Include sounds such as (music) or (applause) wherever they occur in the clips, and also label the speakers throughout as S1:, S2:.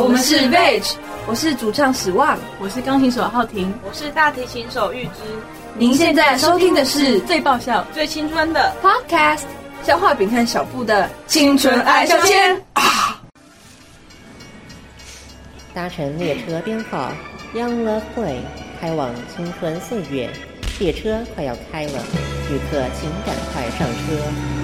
S1: 我们是 Veg，
S2: 我是主唱史旺，
S3: 我是钢琴手浩廷，
S4: 我是大提琴手玉芝。
S2: 您现在收听的是
S3: 最爆笑、
S4: 最青春的
S2: Podcast，消化饼和小布的青春爱消遣啊！
S5: 搭乘列车编号 Young Love Play，开往青春岁月。列车快要开了，旅客请赶快上车。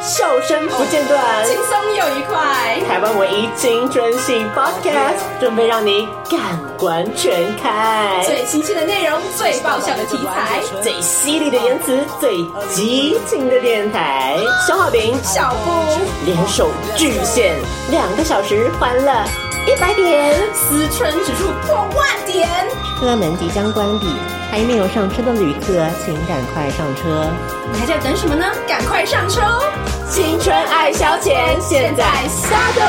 S5: 笑声不间断，
S1: 轻松又愉快。
S5: 台湾唯一青春系 Podcast，准备让你感官全开。
S1: 最新鲜的内容，最爆笑的题材，
S5: 最犀利的言辞，最激情的电台。消化饼、
S1: 小布
S5: 联手巨献，两个小时欢乐一百点，
S1: 思春指数破万点。
S5: 车门即将关闭，还没有上车的旅客，请赶快上车。
S1: 你还在等什么呢？赶快上车哦！
S5: 青春爱消遣，现在下豆。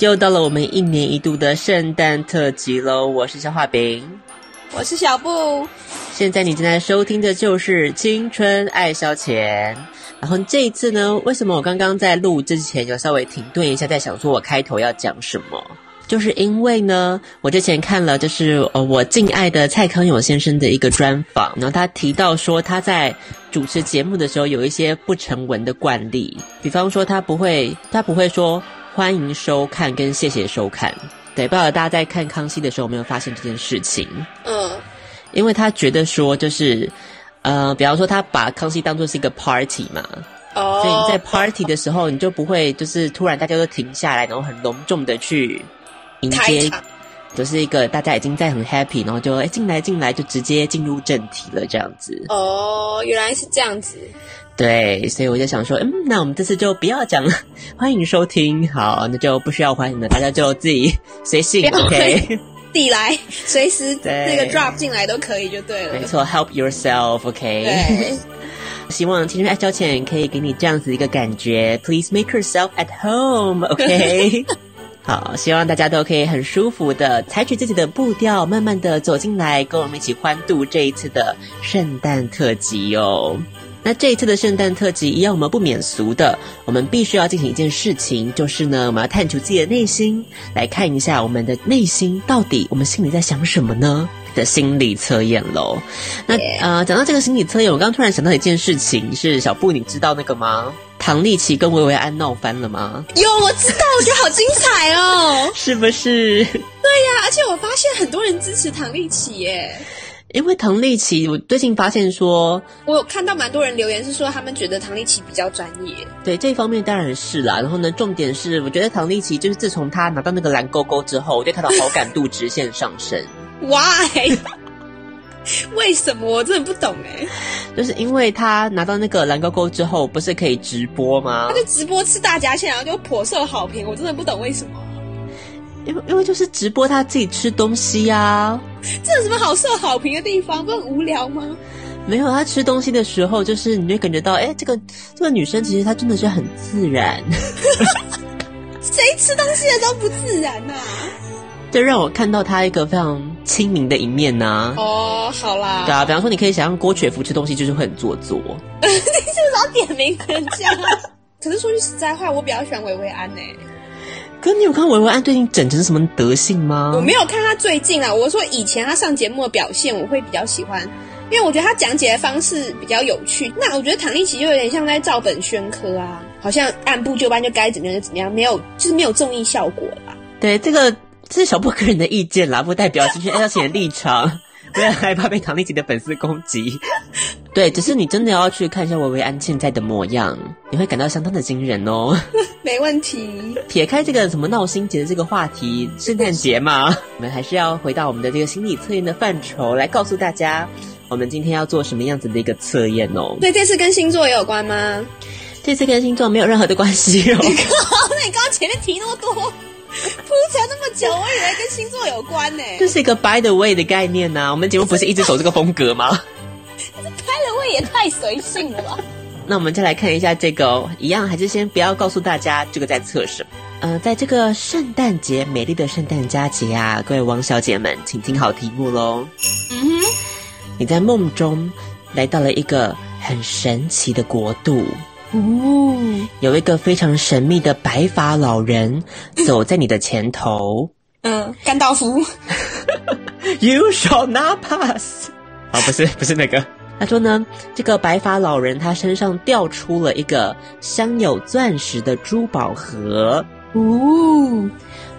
S6: 又到了我们一年一度的圣诞特辑喽！我是消化饼，
S4: 我是小布。
S6: 现在你正在收听的就是《青春爱消遣》。然后这一次呢，为什么我刚刚在录之前有稍微停顿一下，在想说我开头要讲什么？就是因为呢，我之前看了就是呃我敬爱的蔡康永先生的一个专访，然后他提到说他在主持节目的时候有一些不成文的惯例，比方说他不会他不会说欢迎收看跟谢谢收看，对，不知道大家在看康熙的时候有没有发现这件事情？
S4: 嗯，
S6: 因为他觉得说就是。呃，比方说他把康熙当做是一个 party 嘛，oh, 所以你在 party 的时候，你就不会就是突然大家都停下来，然后很隆重的去迎接，就是一个大家已经在很 happy，然后就哎进来进来就直接进入正题了这样子。
S4: 哦，oh, 原来是这样子。
S6: 对，所以我就想说，嗯，那我们这次就不要讲了，(laughs) 欢迎收听，好，那就不需要欢迎了，大家就自己随性，OK。
S4: 地来，随时那个 drop 进来都可以，就对了。
S6: 没错，help yourself，OK。
S4: 对，(laughs)
S6: 希望青春爱消遣可以给你这样子一个感觉。Please make yourself at home，OK。(laughs) 好，希望大家都可以很舒服的采取自己的步调，慢慢的走进来，跟我们一起欢度这一次的圣诞特辑哦。那这一次的圣诞特辑一样，我们不免俗的，我们必须要进行一件事情，就是呢，我们要探求自己的内心，来看一下我们的内心到底我们心里在想什么呢？的心理测验喽。那.呃，讲到这个心理测验，我刚刚突然想到一件事情，是小布，你知道那个吗？唐立奇跟薇薇安闹翻了吗？
S4: 有，我知道，我觉得好精彩哦，(laughs)
S6: 是不是？对
S4: 呀，而且我发现很多人支持唐立奇耶。
S6: 因为唐立奇，我最近发现说，
S4: 我有看到蛮多人留言是说，他们觉得唐立奇比较专业。
S6: 对，这一方面当然是啦。然后呢，重点是，我觉得唐立奇就是自从他拿到那个蓝勾勾之后，我对他的好感度直线上升。(laughs)
S4: Why？(laughs) 为什么？我真的不懂哎。(laughs)
S6: 就是因为他拿到那个蓝勾勾之后，不是可以直播吗？
S4: 他就直播吃大闸蟹，然后就颇受好评。我真的不懂为什么。
S6: 因为因为就是直播他自己吃东西呀、啊，
S4: 这有什么好受好评的地方？不很无聊吗？
S6: 没有，他吃东西的时候，就是你会感觉到，哎，这个这个女生其实她真的是很自然。(laughs)
S4: 谁吃东西的都不自然呐、啊？
S6: 就让我看到她一个非常亲民的一面呐、啊。
S4: 哦，好啦。
S6: 对啊，比方说，你可以想象郭雪芙吃东西就是会很做作。(laughs)
S4: 你是不是要点名人家？可是说句实在话，我比较喜欢薇薇安呢、欸。
S6: 可你有看维维安最近整成什么德性吗？
S4: 我没有看他最近啊，我说以前他上节目的表现，我会比较喜欢，因为我觉得他讲解的方式比较有趣。那我觉得唐立奇就有点像在照本宣科啊，好像按部就班就该怎么样就怎么样，没有就是没有综艺效果啦。(laughs)
S6: 对，这个这是小布个人的意见啦，不代表今天爱消遣的立场。不要害怕被唐立淇的粉丝攻击。对，只是你真的要去看一下薇薇安现在的模样，你会感到相当的惊人哦。(laughs)
S4: 没问题。
S6: 撇开这个什么闹心节的这个话题，圣诞节嘛，我们还是要回到我们的这个心理测验的范畴，来告诉大家，我们今天要做什么样子的一个测验哦。
S4: 对，这次跟星座也有关吗？
S6: 这次跟星座没有任何的关系哦。(laughs)
S4: 那你刚刚前面提那么多。铺陈那么久，我以为跟星座有关呢。
S6: 这是一个 by the way 的概念呐、啊。我们节目不是一直走这个风格吗？
S4: 这 by the way 也太随性了吧。
S6: 那我们再来看一下这个、哦，一样还是先不要告诉大家这个在测什么。呃，在这个圣诞节，美丽的圣诞佳节啊，各位王小姐们，请听好题目喽。嗯哼，你在梦中来到了一个很神奇的国度。
S4: 哦，
S6: 有一个非常神秘的白发老人走在你的前头。
S4: 嗯，甘道夫。(laughs)
S6: You shall not pass。哦，不是，不是那个。他说呢，这个白发老人他身上掉出了一个镶有钻石的珠宝盒。
S4: 哦，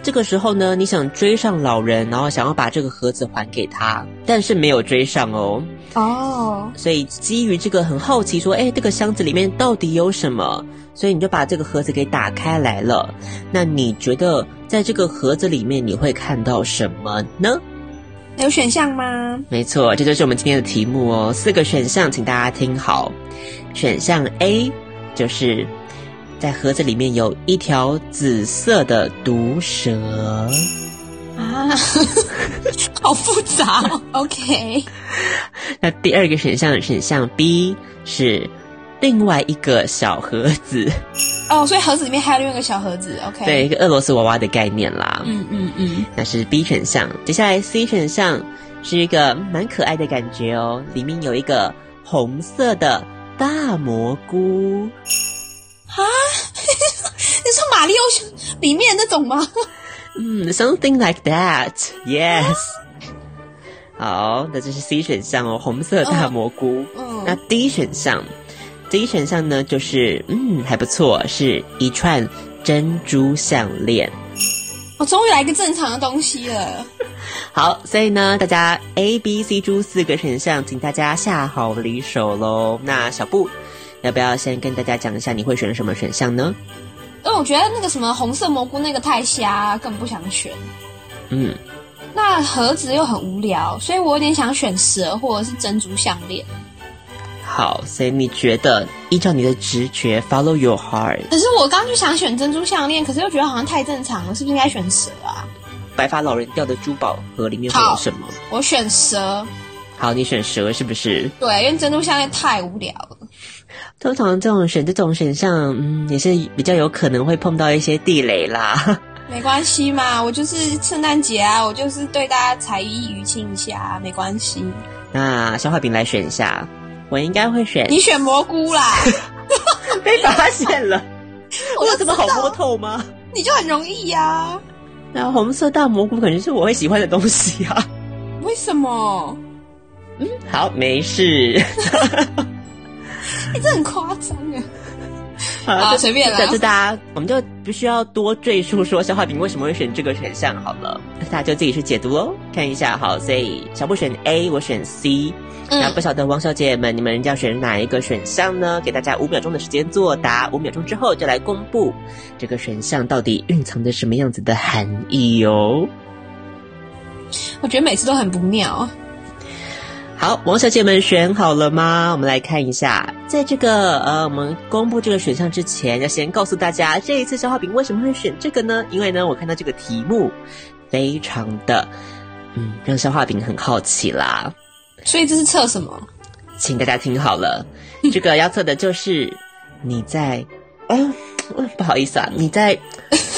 S6: 这个时候呢，你想追上老人，然后想要把这个盒子还给他，但是没有追上哦。
S4: 哦，
S6: 所以基于这个很好奇，说，哎，这个箱子里面到底有什么？所以你就把这个盒子给打开来了。那你觉得在这个盒子里面你会看到什么呢？
S4: 有选项吗？
S6: 没错，这就是我们今天的题目哦。四个选项，请大家听好。选项 A 就是在盒子里面有一条紫色的毒蛇
S4: 啊，(laughs) 好复杂哦。OK，
S6: 那第二个选项选项 B 是另外一个小盒子。
S4: 哦，所以盒子里面还有另外一个小盒子，OK，
S6: 对，一个俄罗斯娃娃的概念啦。
S4: 嗯嗯嗯，
S6: 那是 B 选项。接下来 C 选项是一个蛮可爱的感觉哦，里面有一个红色的大蘑菇。
S4: 啊，(laughs) 你说马里奥里面那种吗？
S6: 嗯，something like that，yes。好，那这是 C 选项哦，红色大蘑菇。
S4: 嗯，
S6: 那 D 选项。第一选项呢，就是嗯，还不错，是一串珍珠项链。
S4: 我终于来一个正常的东西了。(laughs)
S6: 好，所以呢，大家 A、B、C、D 四个选项，请大家下好离手喽。那小布，要不要先跟大家讲一下你会选什么选项呢？
S4: 因为我觉得那个什么红色蘑菇那个太瞎，更不想选。
S6: 嗯，
S4: 那盒子又很无聊，所以我有点想选蛇或者是珍珠项链。
S6: 好，所以你觉得依照你的直觉，follow your heart。
S4: 可是我刚刚就想选珍珠项链，可是又觉得好像太正常了，是不是应该选蛇啊？
S6: 白发老人掉的珠宝盒里面会有什么？
S4: 我选蛇。
S6: 好，你选蛇是不是？
S4: 对，因为珍珠项链太无聊了。
S6: 通常这种选这种选项，嗯，也是比较有可能会碰到一些地雷啦。(laughs)
S4: 没关系嘛，我就是圣诞节啊，我就是对大家才艺娱亲一下，没关系。
S6: 那消化饼来选一下。我应该会选
S4: 你选蘑菇啦，(laughs)
S6: 被发现了，(laughs) 我有这么好摸透吗？
S4: 你就很容易呀、啊。
S6: 那红色大蘑菇可能是我会喜欢的东西啊。
S4: 为什么？
S6: 嗯，好，没事。
S4: 你这很夸张啊。
S6: 好，
S4: 随便了。
S6: 这大家，我们就不需要多赘述说消化饼为什么会选这个选项好了，大家就自己去解读哦，看一下。好，所以小布选 A，我选 C。那不晓得王小姐们，你们要选哪一个选项呢？给大家五秒钟的时间作答，五秒钟之后就来公布这个选项到底蕴藏着什么样子的含义哦。
S4: 我觉得每次都很不妙。
S6: 好，王小姐们选好了吗？我们来看一下，在这个呃，我们公布这个选项之前，要先告诉大家，这一次消化饼为什么会选这个呢？因为呢，我看到这个题目非常的嗯，让消化饼很好奇啦。
S4: 所以这是测什么？
S6: 请大家听好了，这个要测的就是你在，嗯、呃，(laughs) 不好意思啊，你在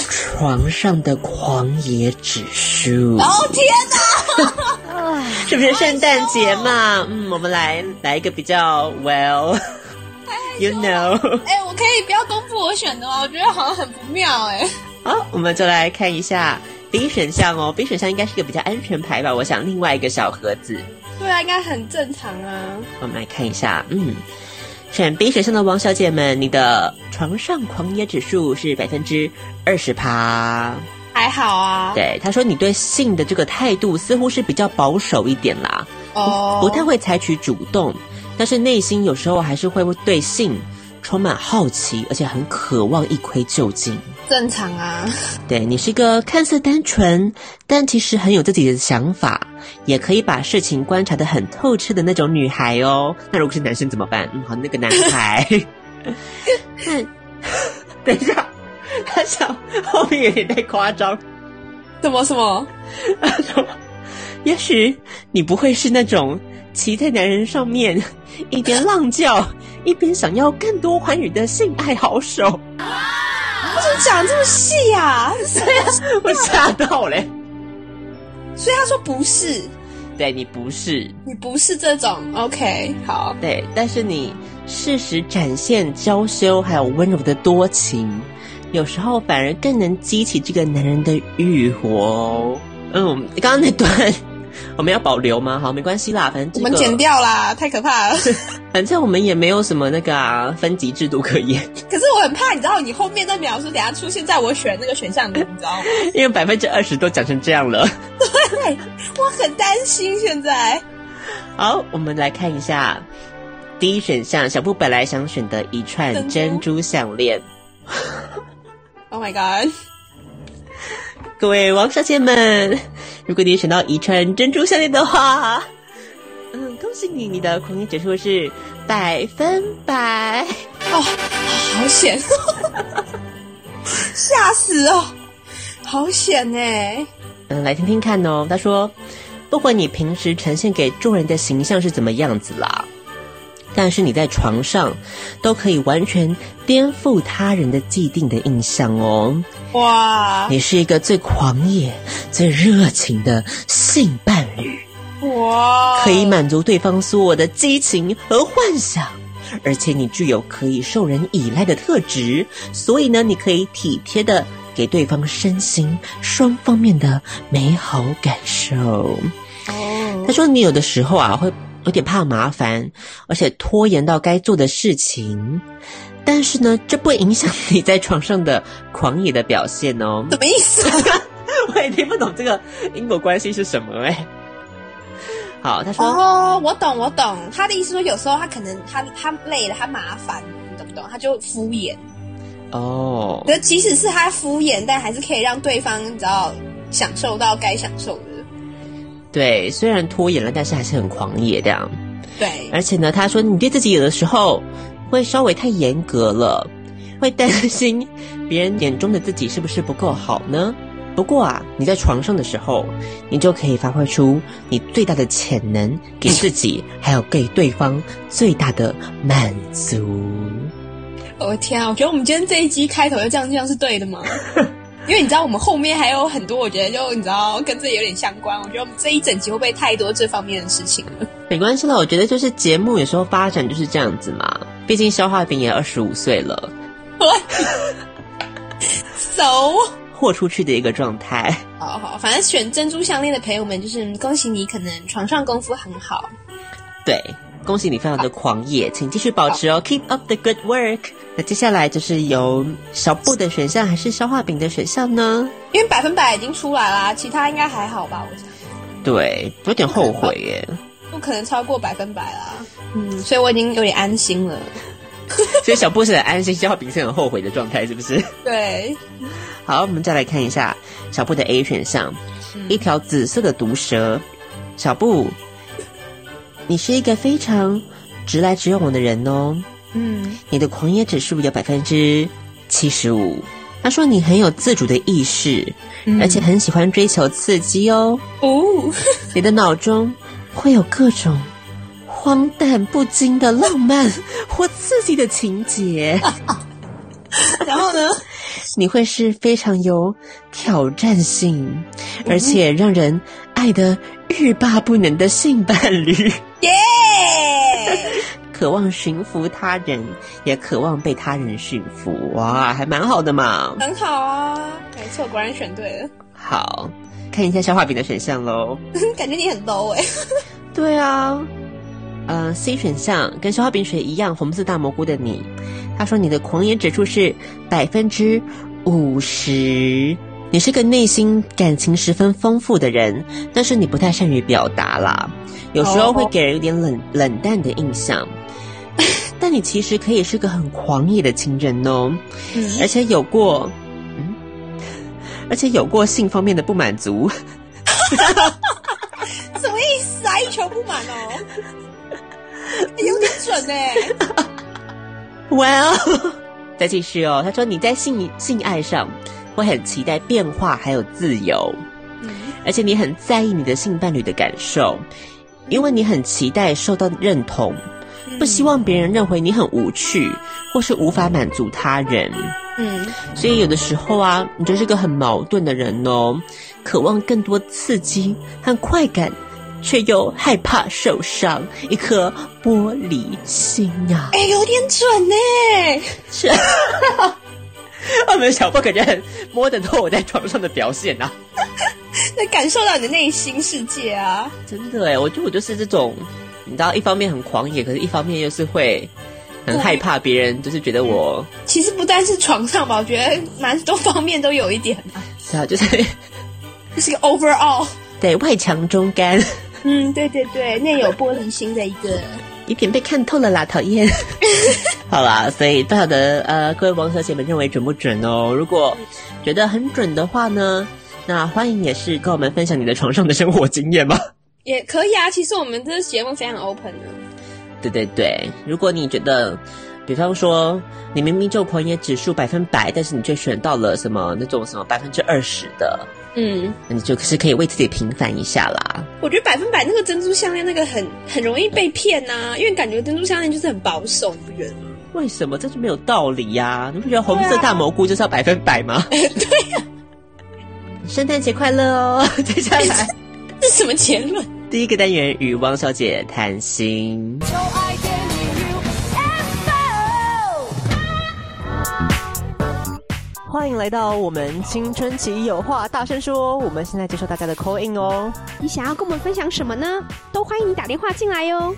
S6: 床上的狂野指数。
S4: 哦天哪！(laughs)
S6: 是不是圣诞节嘛？嗯，我们来来一个比较 well，you know。
S4: 哎、欸，我可以不要公布我选的吗？我觉得好像很不妙哎、欸。
S6: 好，我们就来看一下 B 选项哦。B 选项应该是一个比较安全牌吧？我想另外一个小盒子。
S4: 对啊，应该很正常啊。
S6: 我们来看一下，嗯，选 B 选项的王小姐们，你的床上狂野指数是百分之二十趴，
S4: 还好啊。
S6: 对，他说你对性的这个态度似乎是比较保守一点啦，
S4: 哦，
S6: 不太会采取主动，但是内心有时候还是会对性充满好奇，而且很渴望一窥究竟。
S4: 正常啊，
S6: 对，你是一个看似单纯，但其实很有自己的想法，也可以把事情观察的很透彻的那种女孩哦。那如果是男生怎么办？嗯，好，那个男孩，看，等一下，他想后面有点太夸张，
S4: 什么什么？
S6: 他说，也许你不会是那种骑在男人上面一边浪叫，(laughs) 一边想要更多欢愉的性爱好手。
S4: 为什么讲这么细呀、啊？所 (laughs) 以
S6: 我吓到嘞。
S4: 所以他说不是，
S6: 对，你不是，
S4: 你不是这种。OK，好。
S6: 对，但是你适时展现娇羞还有温柔的多情，有时候反而更能激起这个男人的欲火哦。嗯，刚刚那段。我们要保留吗？好，没关系啦，反正、这个、
S4: 我们剪掉啦，太可怕了。(laughs)
S6: 反正我们也没有什么那个啊分级制度可言。(laughs)
S4: 可是我很怕，你知道，你后面那描述等下出现在我选那个选项里，(laughs) 你知道吗？
S6: 因为百分之二十都讲成这样了。
S4: 对，我很担心现在。
S6: 好，我们来看一下第一选项，小布本来想选的一串珍珠项链。
S4: Oh my god！
S6: 各位王小姐们，如果你选到一串珍珠项链的话，嗯，恭喜你，你的狂野指数是百分百
S4: 哦，好险，吓死哦，好险哎！
S6: 嗯，来听听看哦。他说，不管你平时呈现给众人的形象是怎么样子啦。但是你在床上都可以完全颠覆他人的既定的印象哦！哇，你是一个最狂野、最热情的性伴侣哇，可以满足对方所有的激情和幻想，而且你具有可以受人依赖的特质，所以呢，你可以体贴的给对方身心双方面的美好感受。哦，他说你有的时候啊会。有点怕麻烦，而且拖延到该做的事情，但是呢，这不影响你在床上的狂野的表现哦。
S4: 什么意思？(laughs)
S6: 我也听不懂这个因果关系是什么哎。好，他说
S4: 哦，我懂，我懂。他的意思说，有时候他可能他他累了，他麻烦，你懂不懂？他就敷衍。哦。那即使是他敷衍，但还是可以让对方你知道享受到该享受的。
S6: 对，虽然拖延了，但是还是很狂野这样。
S4: 对，
S6: 而且呢，他说你对自己有的时候会稍微太严格了，会担心别人眼中的自己是不是不够好呢？不过啊，你在床上的时候，你就可以发挥出你最大的潜能，给自己还有给对方最大的满足。
S4: 我的天啊，我觉得我们今天这一集开头就这样这样是对的吗？(laughs) 因为你知道，我们后面还有很多，我觉得就你知道跟这有点相关。我觉得我们这一整集会不会太多这方面的事情了？
S6: 没关系啦，我觉得就是节目有时候发展就是这样子嘛。毕竟消化饼也二十五岁了，
S4: 走
S6: 豁出去的一个状态。
S4: 好好，反正选珍珠项链的朋友们，就是恭喜你，可能床上功夫很好。
S6: 对。恭喜你，非常的狂野，请继续保持哦，Keep up the good work。那接下来就是由小布的选项还是消化饼的选项呢？
S4: 因为百分百已经出来啦，其他应该还好吧？我想。
S6: 对，有点后悔耶。
S4: 不可能超过百分百啦。嗯，所以我已经有点安心了。(laughs)
S6: 所以小布是很安心，消化饼是很后悔的状态，是不是？
S4: 对。
S6: 好，我们再来看一下小布的 A 选项，嗯、一条紫色的毒蛇，小布。你是一个非常直来直往的人哦，嗯，你的狂野指数有百分之七十五。他说你很有自主的意识，嗯，而且很喜欢追求刺激哦。哦，你的脑中会有各种荒诞不经的浪漫 (laughs) 或刺激的情节。(laughs)
S4: 然后呢，(laughs)
S6: 你会是非常有挑战性，而且让人爱的欲罢不能的性伴侣。耶! (laughs) 渴望驯服他人，也渴望被他人驯服。哇，还蛮好的嘛。
S4: 很好啊，没错，果然选对了。
S6: 好，看一下消化饼的选项喽。(laughs)
S4: 感觉你很 low 哎。(laughs)
S6: 对啊，呃，C 选项跟消化饼水一样，红色大蘑菇的你，他说你的狂野指数是百分之五十。你是个内心感情十分丰富的人，但是你不太善于表达啦，有时候会给人有点冷冷淡的印象。(laughs) 但你其实可以是个很狂野的情人哦，嗯、而且有过，嗯，而且有过性方面的不满足。
S4: 什么意思啊？一球不满哦，有点准哎。(laughs)
S6: Well，再继续哦。他说你在性性爱上。会很期待变化，还有自由，嗯，而且你很在意你的性伴侣的感受，因为你很期待受到认同，不希望别人认为你很无趣，或是无法满足他人，嗯，所以有的时候啊，你就是个很矛盾的人哦，渴望更多刺激和快感，却又害怕受伤，一颗玻璃心啊！
S4: 哎，有点准呢。
S6: 是，(laughs) (laughs) 我们小布感觉很摸得透我在床上的表现啊，(laughs)
S4: 那感受到你的内心世界啊！
S6: 真的哎，我觉得我就是这种，你知道，一方面很狂野，可是一方面又是会很害怕别人，就是觉得我
S4: 其实不单是床上吧，我觉得蛮多方面都有一点啊。
S6: 是啊，就是
S4: 这 (laughs) 是个 overall，
S6: 对，外强中干。
S4: 嗯，对对对，内有玻璃心的一个，
S6: 有点被看透了啦，讨厌。(laughs) 好啦，所以不晓得呃，各位王小姐们认为准不准哦？如果觉得很准的话呢，那欢迎也是跟我们分享你的床上的生活经验吧？
S4: 也可以啊，其实我们这个节目非常 open 的。
S6: 对对对，如果你觉得，比方说你明明就狂野指数百分百，但是你却选到了什么那种什么百分之二十的。嗯，那你就是可以为自己平反一下啦。
S4: 我觉得百分百那个珍珠项链那个很很容易被骗呐、啊，因为感觉珍珠项链就是很保守，你不觉得吗？
S6: 为什么？这就没有道理呀、啊！你不觉得红色大蘑菇就是要百分百吗？(laughs)
S4: 对呀、啊。
S6: 圣诞节快乐哦！(laughs) 接下来 (laughs)
S4: 这是什么结论？
S6: 第一个单元与汪小姐谈心。欢迎来到我们青春期有话大声说。我们现在接受大家的 call in 哦。
S4: 你想要跟我们分享什么呢？都欢迎你打电话进来哟。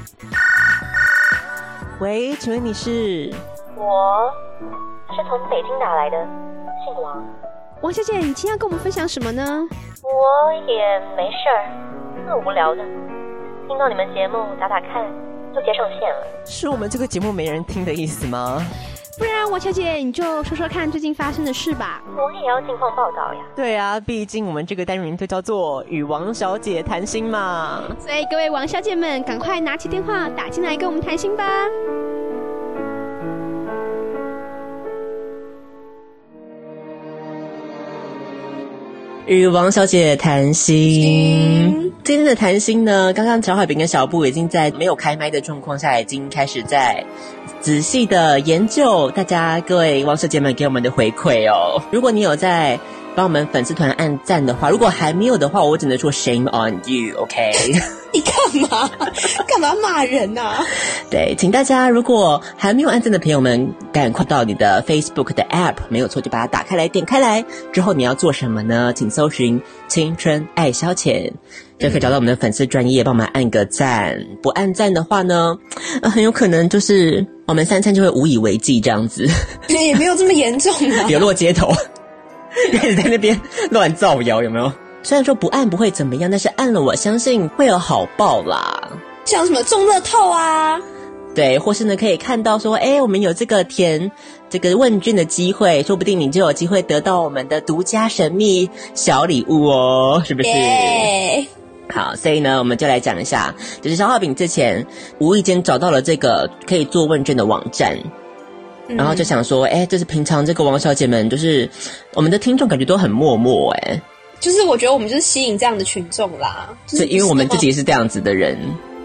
S6: 喂，请问你是？
S3: 我是从北京打来的，姓王。
S4: 王小姐，你今天要跟我们分享什么呢？
S3: 我也没事儿，特无聊的，听到你们节目打打看，就接上线了。
S6: 是我们这个节目没人听的意思吗？
S4: 不然，王小姐你就说说看最近发生的事吧。
S3: 我也要近况报道呀。
S6: 对啊，毕竟我们这个单元就叫做与王小姐谈心嘛。
S4: 所以各位王小姐们，赶快拿起电话打进来跟我们谈心吧。
S6: 与王小姐谈心，今天的谈心呢，刚刚小海饼跟小布已经在没有开麦的状况下，已经开始在仔细的研究大家各位王小姐们给我们的回馈哦。如果你有在帮我们粉丝团按赞的话，如果还没有的话，我只能说 shame on you，OK？(laughs)
S4: 你干嘛？干嘛骂人啊？(laughs)
S6: 对，请大家如果还没有按赞的朋友们，赶快到你的 Facebook 的 App，没有错，就把它打开来，点开来之后你要做什么呢？请搜寻“青春爱消遣”，就可以找到我们的粉丝专业，帮我们按个赞。不按赞的话呢，呃，很有可能就是我们三餐就会无以为继这样子。(laughs)
S4: 也没有这么严重啊，(laughs)
S6: 流落街头，(laughs) 开始在那边乱造谣，有没有？虽然说不按不会怎么样，但是按了，我相信会有好报啦。
S4: 像什么中乐透啊，
S6: 对，或是呢可以看到说，哎，我们有这个填这个问卷的机会，说不定你就有机会得到我们的独家神秘小礼物哦，是不是？Yeah. 好，所以呢，我们就来讲一下，就是消化饼之前无意间找到了这个可以做问卷的网站，嗯、然后就想说，哎，就是平常这个王小姐们，就是我们的听众感觉都很默默，哎。
S4: 就是我觉得我们就是吸引这样的群众啦，就是
S6: 因为我们自己是这样子的人。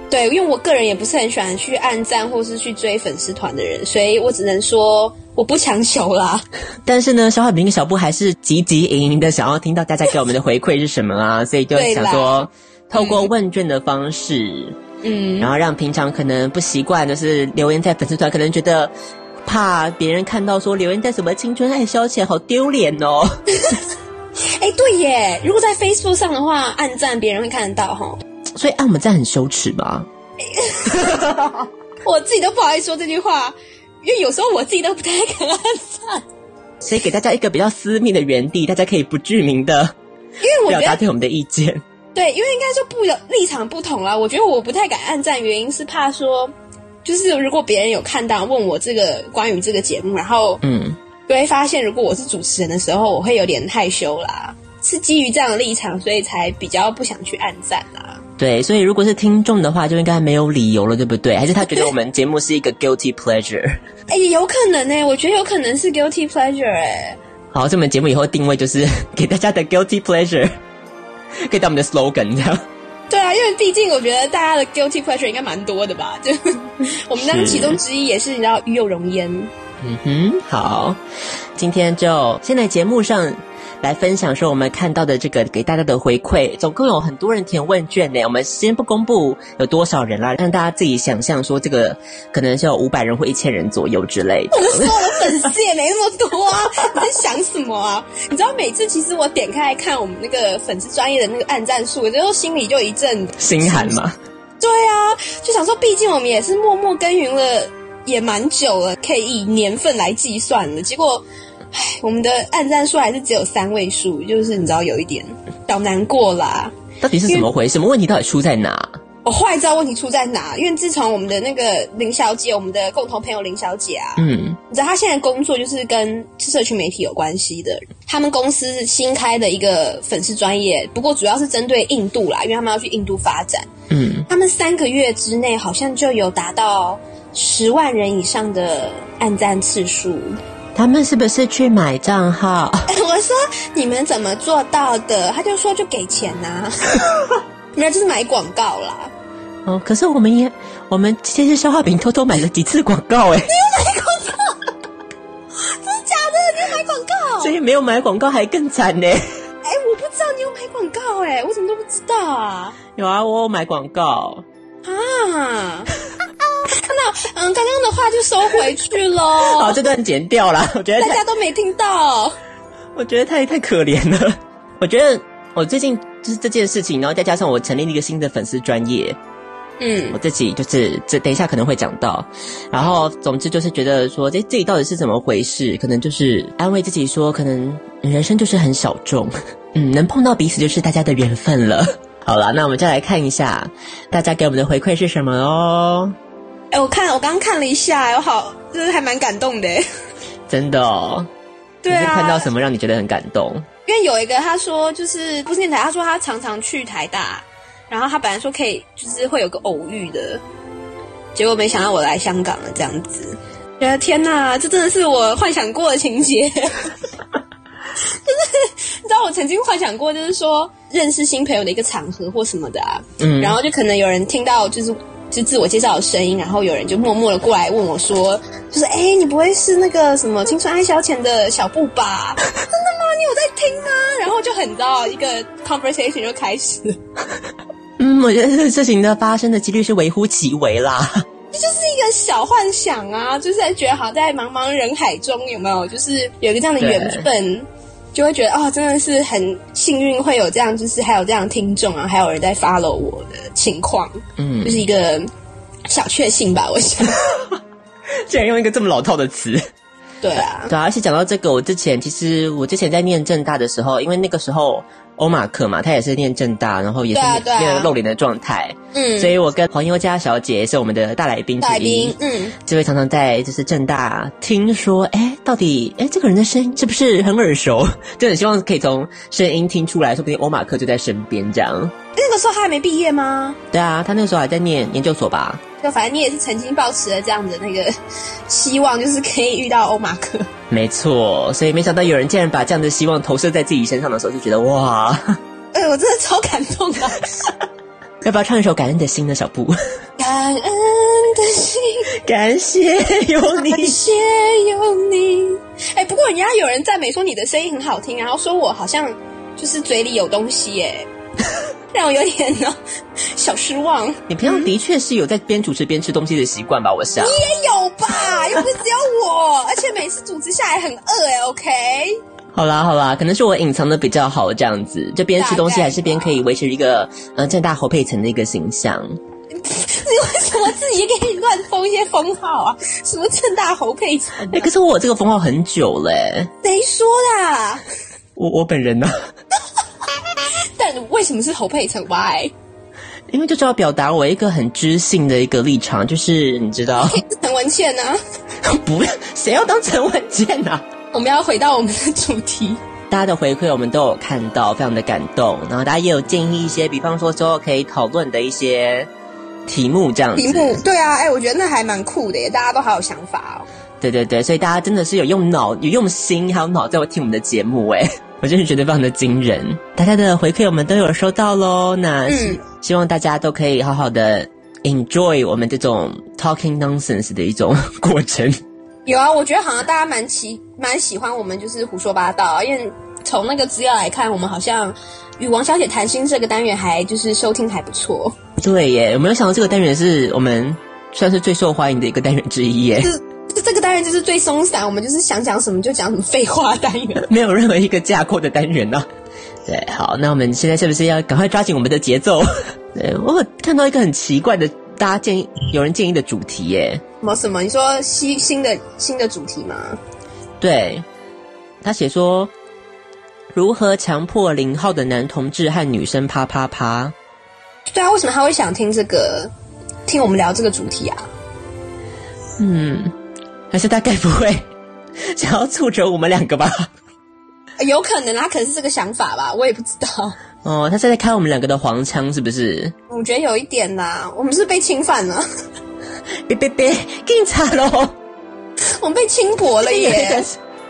S4: 对，因为我个人也不是很喜欢去按赞或是去追粉丝团的人，所以我只能说我不强求啦。(laughs)
S6: 但是呢，小海明跟小布还是积极营营的想要听到大家给我们的回馈是什么啊，所以就想说透过问卷的方式，嗯，然后让平常可能不习惯就是留言在粉丝团，可能觉得怕别人看到说留言在什么青春爱消遣，好丢脸哦。(laughs)
S4: 哎，对耶！如果在 Facebook 上的话，按赞别人会看得到哈。
S6: 所以按我们赞很羞耻吧？(laughs)
S4: 我自己都不好意思说这句话，因为有时候我自己都不太敢按赞。
S6: 所以给大家一个比较私密的园地，大家可以不具名的，因为我表达对我们的意见。
S4: 对，因为应该说不有立场不同啦。我觉得我不太敢按赞，原因是怕说，就是如果别人有看到问我这个关于这个节目，然后嗯。就会发现，如果我是主持人的时候，我会有点害羞啦。是基于这样的立场，所以才比较不想去按赞啦。
S6: 对，所以如果是听众的话，就应该没有理由了，对不对？还是他觉得我们节目是一个 guilty pleasure？
S4: 哎，有可能呢、欸，我觉得有可能是 guilty pleasure 哎、欸。
S6: 好，这我们节目以后定位就是 (laughs) 给大家的 guilty pleasure，可以当我们的 slogan 这样。
S4: 对啊，因为毕竟我觉得大家的 guilty pleasure 应该蛮多的吧？就 (laughs) 我们当中其中之一也是你知道与有荣焉。
S6: 嗯哼，好，今天就先在节目上来分享说我们看到的这个给大家的回馈。总共有很多人填问卷呢，我们先不公布有多少人啦，让大家自己想象说这个可能是有五百人或一千人左右之类的。
S4: 我们所有的粉丝也没那么多啊，(laughs) 你在想什么啊？你知道每次其实我点开来看我们那个粉丝专业的那个暗战数，我就心里就一阵
S6: 心寒嘛。
S4: 对啊，就想说，毕竟我们也是默默耕耘了也蛮久了，可以以年份来计算了。结果，唉，(laughs) 我们的暗赞数还是只有三位数，就是你知道有一点小难过啦。
S6: 到底是怎么回事？什么问题到底出在哪？
S4: 我后来知道问题出在哪，因为自从我们的那个林小姐，我们的共同朋友林小姐啊，嗯，你知道她现在工作就是跟社区媒体有关系的，他们公司新开的一个粉丝专业，不过主要是针对印度啦，因为他们要去印度发展，嗯，他们三个月之内好像就有达到十万人以上的暗赞次数。
S6: 他们是不是去买账号？(laughs)
S4: 我说你们怎么做到的？他就说就给钱呐、啊，没有就是买广告啦。
S6: 哦，可是我们也，我们其实消化饼偷偷买了几次广告哎。你
S4: 有买广告？真的假的？你有买广告？
S6: 所以没有买广告还更惨呢。
S4: 哎，我不知道你有买广告哎，我怎么都不知道啊？
S6: 有啊，我有买广告
S4: 啊。那嗯，刚刚的话就收回去喽。
S6: 好，这段剪掉了。(laughs) 我觉得
S4: 大家都没听到。(laughs)
S6: 我觉得太太可怜了。(laughs) 我觉得我最近就是这件事情，然后再加上我成立了一个新的粉丝专业。嗯，我自己就是这等一下可能会讲到，然后总之就是觉得说，这自己到底是怎么回事？可能就是安慰自己说，可能人生就是很小众，嗯，能碰到彼此就是大家的缘分了。好了，那我们再来看一下大家给我们的回馈是什么哦。
S4: 哎，我看我刚刚看了一下，我好就是还蛮感动的，
S6: 真的哦。对啊，你看到什么让你觉得很感动？
S4: 因为有一个他说就是不是念台，他说他常常去台大。然后他本来说可以，就是会有个偶遇的，结果没想到我来香港了，这样子。觉得天哪，这真的是我幻想过的情节。就是你知道，我曾经幻想过，就是说认识新朋友的一个场合或什么的啊。嗯。然后就可能有人听到，就是就自我介绍的声音，然后有人就默默的过来问我说，就是哎，你不会是那个什么青春爱消遣的小布吧？(laughs) 真的吗？你有在听吗？然后就很知道一个 conversation 就开始。(laughs)
S6: 嗯，我觉得这个事情的发生的几率是微乎其微啦。(laughs)
S4: 这就是一个小幻想啊，就是在觉得好在茫茫人海中有没有，就是有一个这样的缘分，就会觉得哦，真的是很幸运会有这样，就是还有这样听众啊，还有人在 follow 我的情况，嗯，就是一个小确幸吧，我想。(laughs)
S6: 竟然用一个这么老套的词。
S4: 对啊，
S6: 对啊，而且讲到这个，我之前其实我之前在念正大的时候，因为那个时候。欧马克嘛，他也是念正大，然后也是那个露脸的状态。嗯，所以我跟黄宥嘉小姐是我们的大来宾之一。嗯，就会常常在就是正大听说，哎，到底哎这个人的声音是不是很耳熟？(laughs) 就很希望可以从声音听出来，说不定欧马克就在身边这样。
S4: 那个时候他还没毕业吗？
S6: 对啊，他那个时候还在念研究所吧。
S4: 就反正你也是曾经抱持了这样的那个希望，就是可以遇到欧马克。
S6: 没错，所以没想到有人竟然把这样的希望投射在自己身上的时候，就觉得哇！
S4: 哎、欸，我真的超感动的。(laughs)
S6: 要不要唱一首《感恩的心》呢，小布？(laughs)
S4: 感恩的心，
S6: 感谢有你，
S4: 感谢有你。哎、欸，不过人家有人赞美说你的声音很好听，然后说我好像就是嘴里有东西，耶。让我有点呢小失望。
S6: 你平常的确是有在边主持边吃东西的习惯吧？我想
S4: 你也有吧，又不是只有我，而且每次主持下来很饿哎。OK，
S6: 好啦好啦，可能是我隐藏的比较好，这样子就边吃东西还是边可以维持一个呃正大侯佩岑的一个形象。(laughs)
S4: 你为什么自己给你乱封一些封号啊？什么正大侯佩岑？
S6: 哎、欸，可是我有这个封号很久嘞、欸。
S4: 谁说的？
S6: 我我本人呢、啊？(laughs) (laughs)
S4: 但为什么是侯佩岑？Why？
S6: 因为就是要表达我一个很知性的一个立场，就是你知道，
S4: 陈文茜呢？(laughs)
S6: 不，谁要当陈文茜呢？
S4: 我们要回到我们的主题。
S6: 大家的回馈我们都有看到，非常的感动。然后大家也有建议一些，比方说之后可以讨论的一些题目，这样子。
S4: 题目对啊，哎，我觉得那还蛮酷的耶，大家都好有想法哦。
S6: 对对对，所以大家真的是有用脑、有用心，还有脑在听我们的节目，哎。(laughs) 我真是觉得非常的惊人，大家的回馈我们都有收到喽。那希望大家都可以好好的 enjoy 我们这种 talking nonsense 的一种过程。(laughs)
S4: 有啊，我觉得好像大家蛮喜蛮喜欢我们就是胡说八道，因为从那个资料来看，我们好像与王小姐谈心这个单元还就是收听还不错。
S6: 对耶，我没有想到这个单元是我们算是最受欢迎的一个单元之一耶。
S4: 这这个单元就是最松散，我们就是想讲什么就讲什么废话单元，(laughs)
S6: 没有任何一个架构的单元呢、啊。(laughs) 对，好，那我们现在是不是要赶快抓紧我们的节奏？(laughs) 对，我有看到一个很奇怪的，大家建议有人建议的主题耶。
S4: 什么什么？你说新新的新的主题吗？
S6: 对，他写说如何强迫零号的男同志和女生啪啪啪。
S4: 对啊，为什么他会想听这个？听我们聊这个主题啊？
S6: 嗯，还是大概不会 (laughs) 想要促成我们两个吧？
S4: 有可能，他可能是这个想法吧，我也不知道。
S6: 哦，他是在开我们两个的黄腔，是不是？
S4: 我觉得有一点啦，我们是被侵犯了。(laughs)
S6: 别别别，警察喽！(laughs)
S4: 我们被轻薄了耶。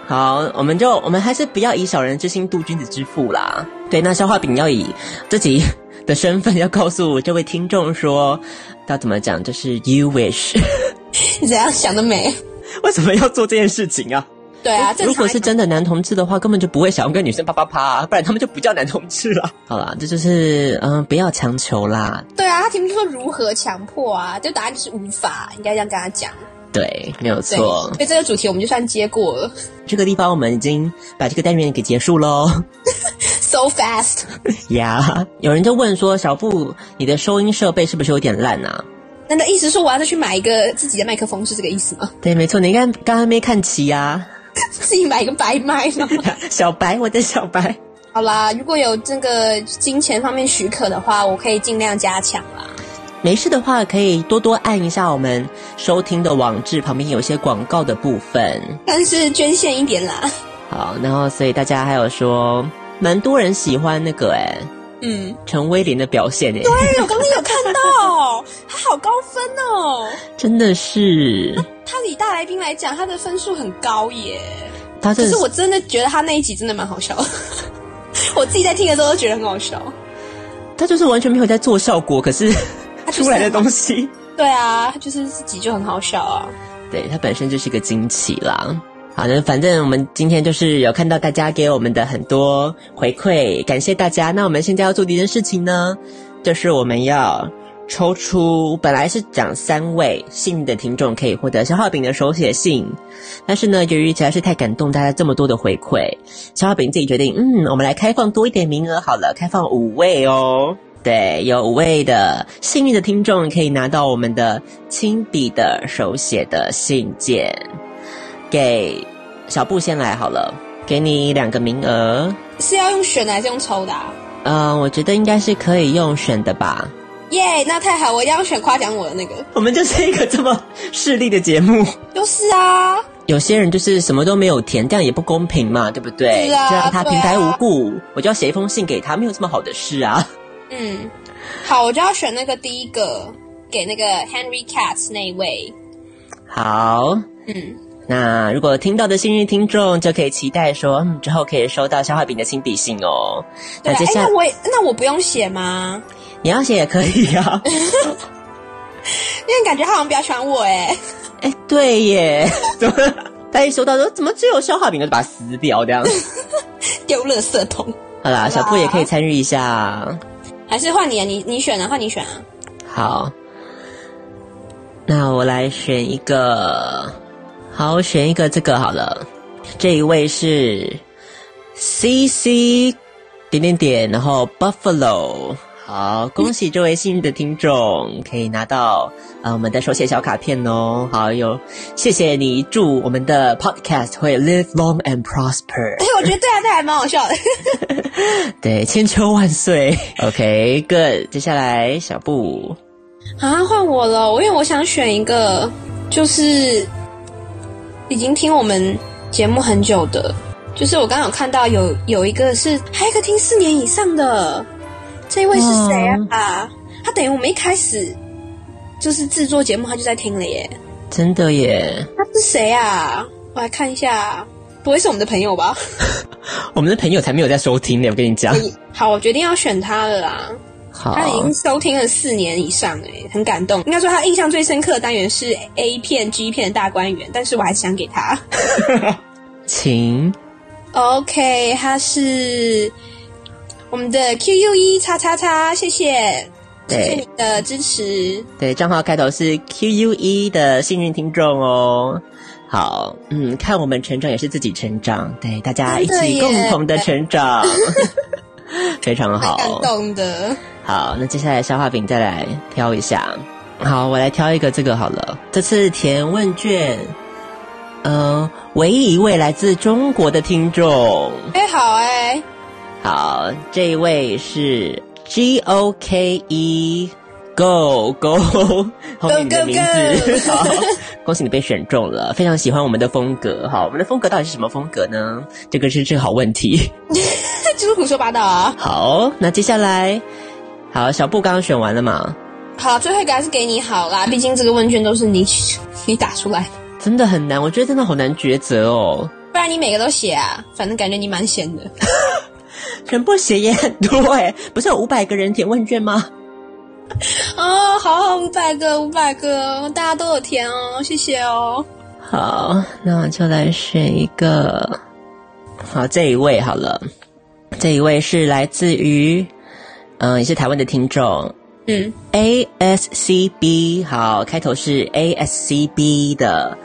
S6: 好，我们就我们还是不要以小人之心度君子之腹啦。对，那消化饼要以自己的身份要告诉这位听众说，要怎么讲？就是 you wish。
S4: 你怎样想得美？(laughs)
S6: 为什么要做这件事情啊？
S4: 对啊，
S6: 如果是真的男同志的话，根本就不会想要跟女生啪啪啪，啊，不然他们就不叫男同志了。(laughs) 好啦，这就是嗯、呃，不要强求啦。
S4: 对啊，他题目就说如何强迫啊？就答案就是无法，应该这样跟他讲。
S6: 对，没有错。
S4: 所以这个主题我们就算接过了。
S6: 这个地方我们已经把这个单元给结束喽。(laughs)
S4: So fast。
S6: 呀有人就问说，小布，你的收音设备是不是有点烂啊？
S4: 那的意思是说我要再去买一个自己的麦克风，是这个意思吗？
S6: 对，没错。你刚刚还没看齐啊。
S4: 自己买一个白麦吗？(laughs)
S6: 小白，我的小白。
S4: 好啦，如果有这个金钱方面许可的话，我可以尽量加强啦。
S6: 没事的话，可以多多按一下我们收听的网址旁边有些广告的部分。
S4: 但是捐献一点啦。
S6: 好，然后所以大家还有说，蛮多人喜欢那个哎，嗯，陈威廉的表现哎。
S4: 对，我刚刚有看到，他好高分哦。(laughs)
S6: 真的是。
S4: 他以大来宾来讲，他的分数很高耶。
S6: 他是
S4: 我真的觉得他那一集真的蛮好笑，(laughs) 我自己在听的时候都觉得很好笑。
S6: 他就是完全没有在做效果，可是他 (laughs) 出来的东西，
S4: 对啊，他就是自己就很好笑啊。
S6: 对，他本身就是一个惊奇啦。好的，反正我们今天就是有看到大家给我们的很多回馈，感谢大家。那我们现在要做的一件事情呢，就是我们要。抽出本来是讲三位幸运的听众可以获得消化饼的手写信，但是呢，由于实在是太感动大家这么多的回馈，消化饼自己决定，嗯，我们来开放多一点名额好了，开放五位哦。对，有五位的幸运的听众可以拿到我们的亲笔的手写的信件，给小布先来好了，给你两个名额，
S4: 是要用选的还是用抽的啊？
S6: 嗯，我觉得应该是可以用选的吧。
S4: 耶，yeah, 那太好！我一定要选夸奖我的那个。
S6: 我们就是一个这么势利的节目。
S4: 就是啊，
S6: 有些人就是什么都没有填，这样也不公平嘛，对不对？
S4: 是啊，
S6: 就让他平白无故，
S4: 啊、
S6: 我就要写一封信给他，没有这么好的事啊。
S4: 嗯，好，我就要选那个第一个，给那个 Henry Katz 那一位。
S6: 好，嗯，那如果听到的幸运听众就可以期待说，嗯，之后可以收到消化饼的亲笔信哦。
S4: 那接下来，那我那我不用写吗？
S6: 你要写也可以呀、啊，(laughs) 因
S4: 为感觉他好像比较喜欢我哎，
S6: 哎，对耶，怎么他一收到说怎么只有消化饼就把它撕掉这样，(laughs)
S4: 丢垃圾桶。
S6: 好啦，小布也可以参与一下，
S4: 还是换你啊？你你选啊？换你选啊？
S6: 好，那我来选一个，好，我选一个这个好了，这一位是 C C 点点点，然后 Buffalo。好，恭喜这位幸运的听众可以拿到呃我们的手写小卡片哦。好，有谢谢你，祝我们的 podcast 会 live long and prosper。
S4: 哎，我觉得对啊，这还蛮好笑的。(laughs)
S6: 对，千秋万岁。OK，good。接下来小布
S4: 啊，换我了。我因为我想选一个，就是已经听我们节目很久的，就是我刚刚有看到有有一个是还有一个听四年以上的。这位是谁啊？啊，他等于我们一开始就是制作节目，他就在听了耶！
S6: 真的耶！
S4: 他是谁啊？我来看一下，不会是我们的朋友吧？(laughs)
S6: 我们的朋友才没有在收听呢，我跟你讲。
S4: 好，我决定要选他了啦。
S6: 好，
S4: 他已经收听了四年以上，哎，很感动。应该说他印象最深刻的单元是 A 片、G 片的大观园，但是我还是想给他，
S6: 请。
S4: OK，他是我们的 QU 一叉叉叉，谢谢，谢谢你的支持。
S6: 对，账号开头是 QUE 的幸运听众哦。好，嗯，看我们成长也是自己成长，对，大家一起共同的成长，(laughs) 非常好，
S4: 感动的。
S6: 好，那接下来消化饼再来挑一下。好，我来挑一个这个好了。这次填问卷，嗯、呃，唯一一位来自中国的听众。
S4: 哎、欸，好哎、欸，
S6: 好，这一位是 G O K E。(laughs) Go go，后面你的名字 go, go, (laughs) go. 好，恭喜你被选中了，非常喜欢我们的风格。好，我们的风格到底是什么风格呢？这个是正好问题，(laughs)
S4: 就是胡说八道啊。
S6: 好，那接下来，好，小布刚刚选完了嘛？
S4: 好，最后一个还是给你好啦，毕竟这个问卷都是你 (laughs) 你打出来的，
S6: 真的很难，我觉得真的好难抉择哦。
S4: 不然你每个都写啊，反正感觉你蛮闲的，(laughs)
S6: 全部写也很多哎，不是有五百个人填问卷吗？(laughs)
S4: 哦，好好，五百个，五百个，大家都有填哦，谢谢哦。
S6: 好，那我就来选一个。好，这一位好了，这一位是来自于，嗯、呃，也是台湾的听众，
S4: 嗯
S6: ，A S C B，好，开头是 A S C B 的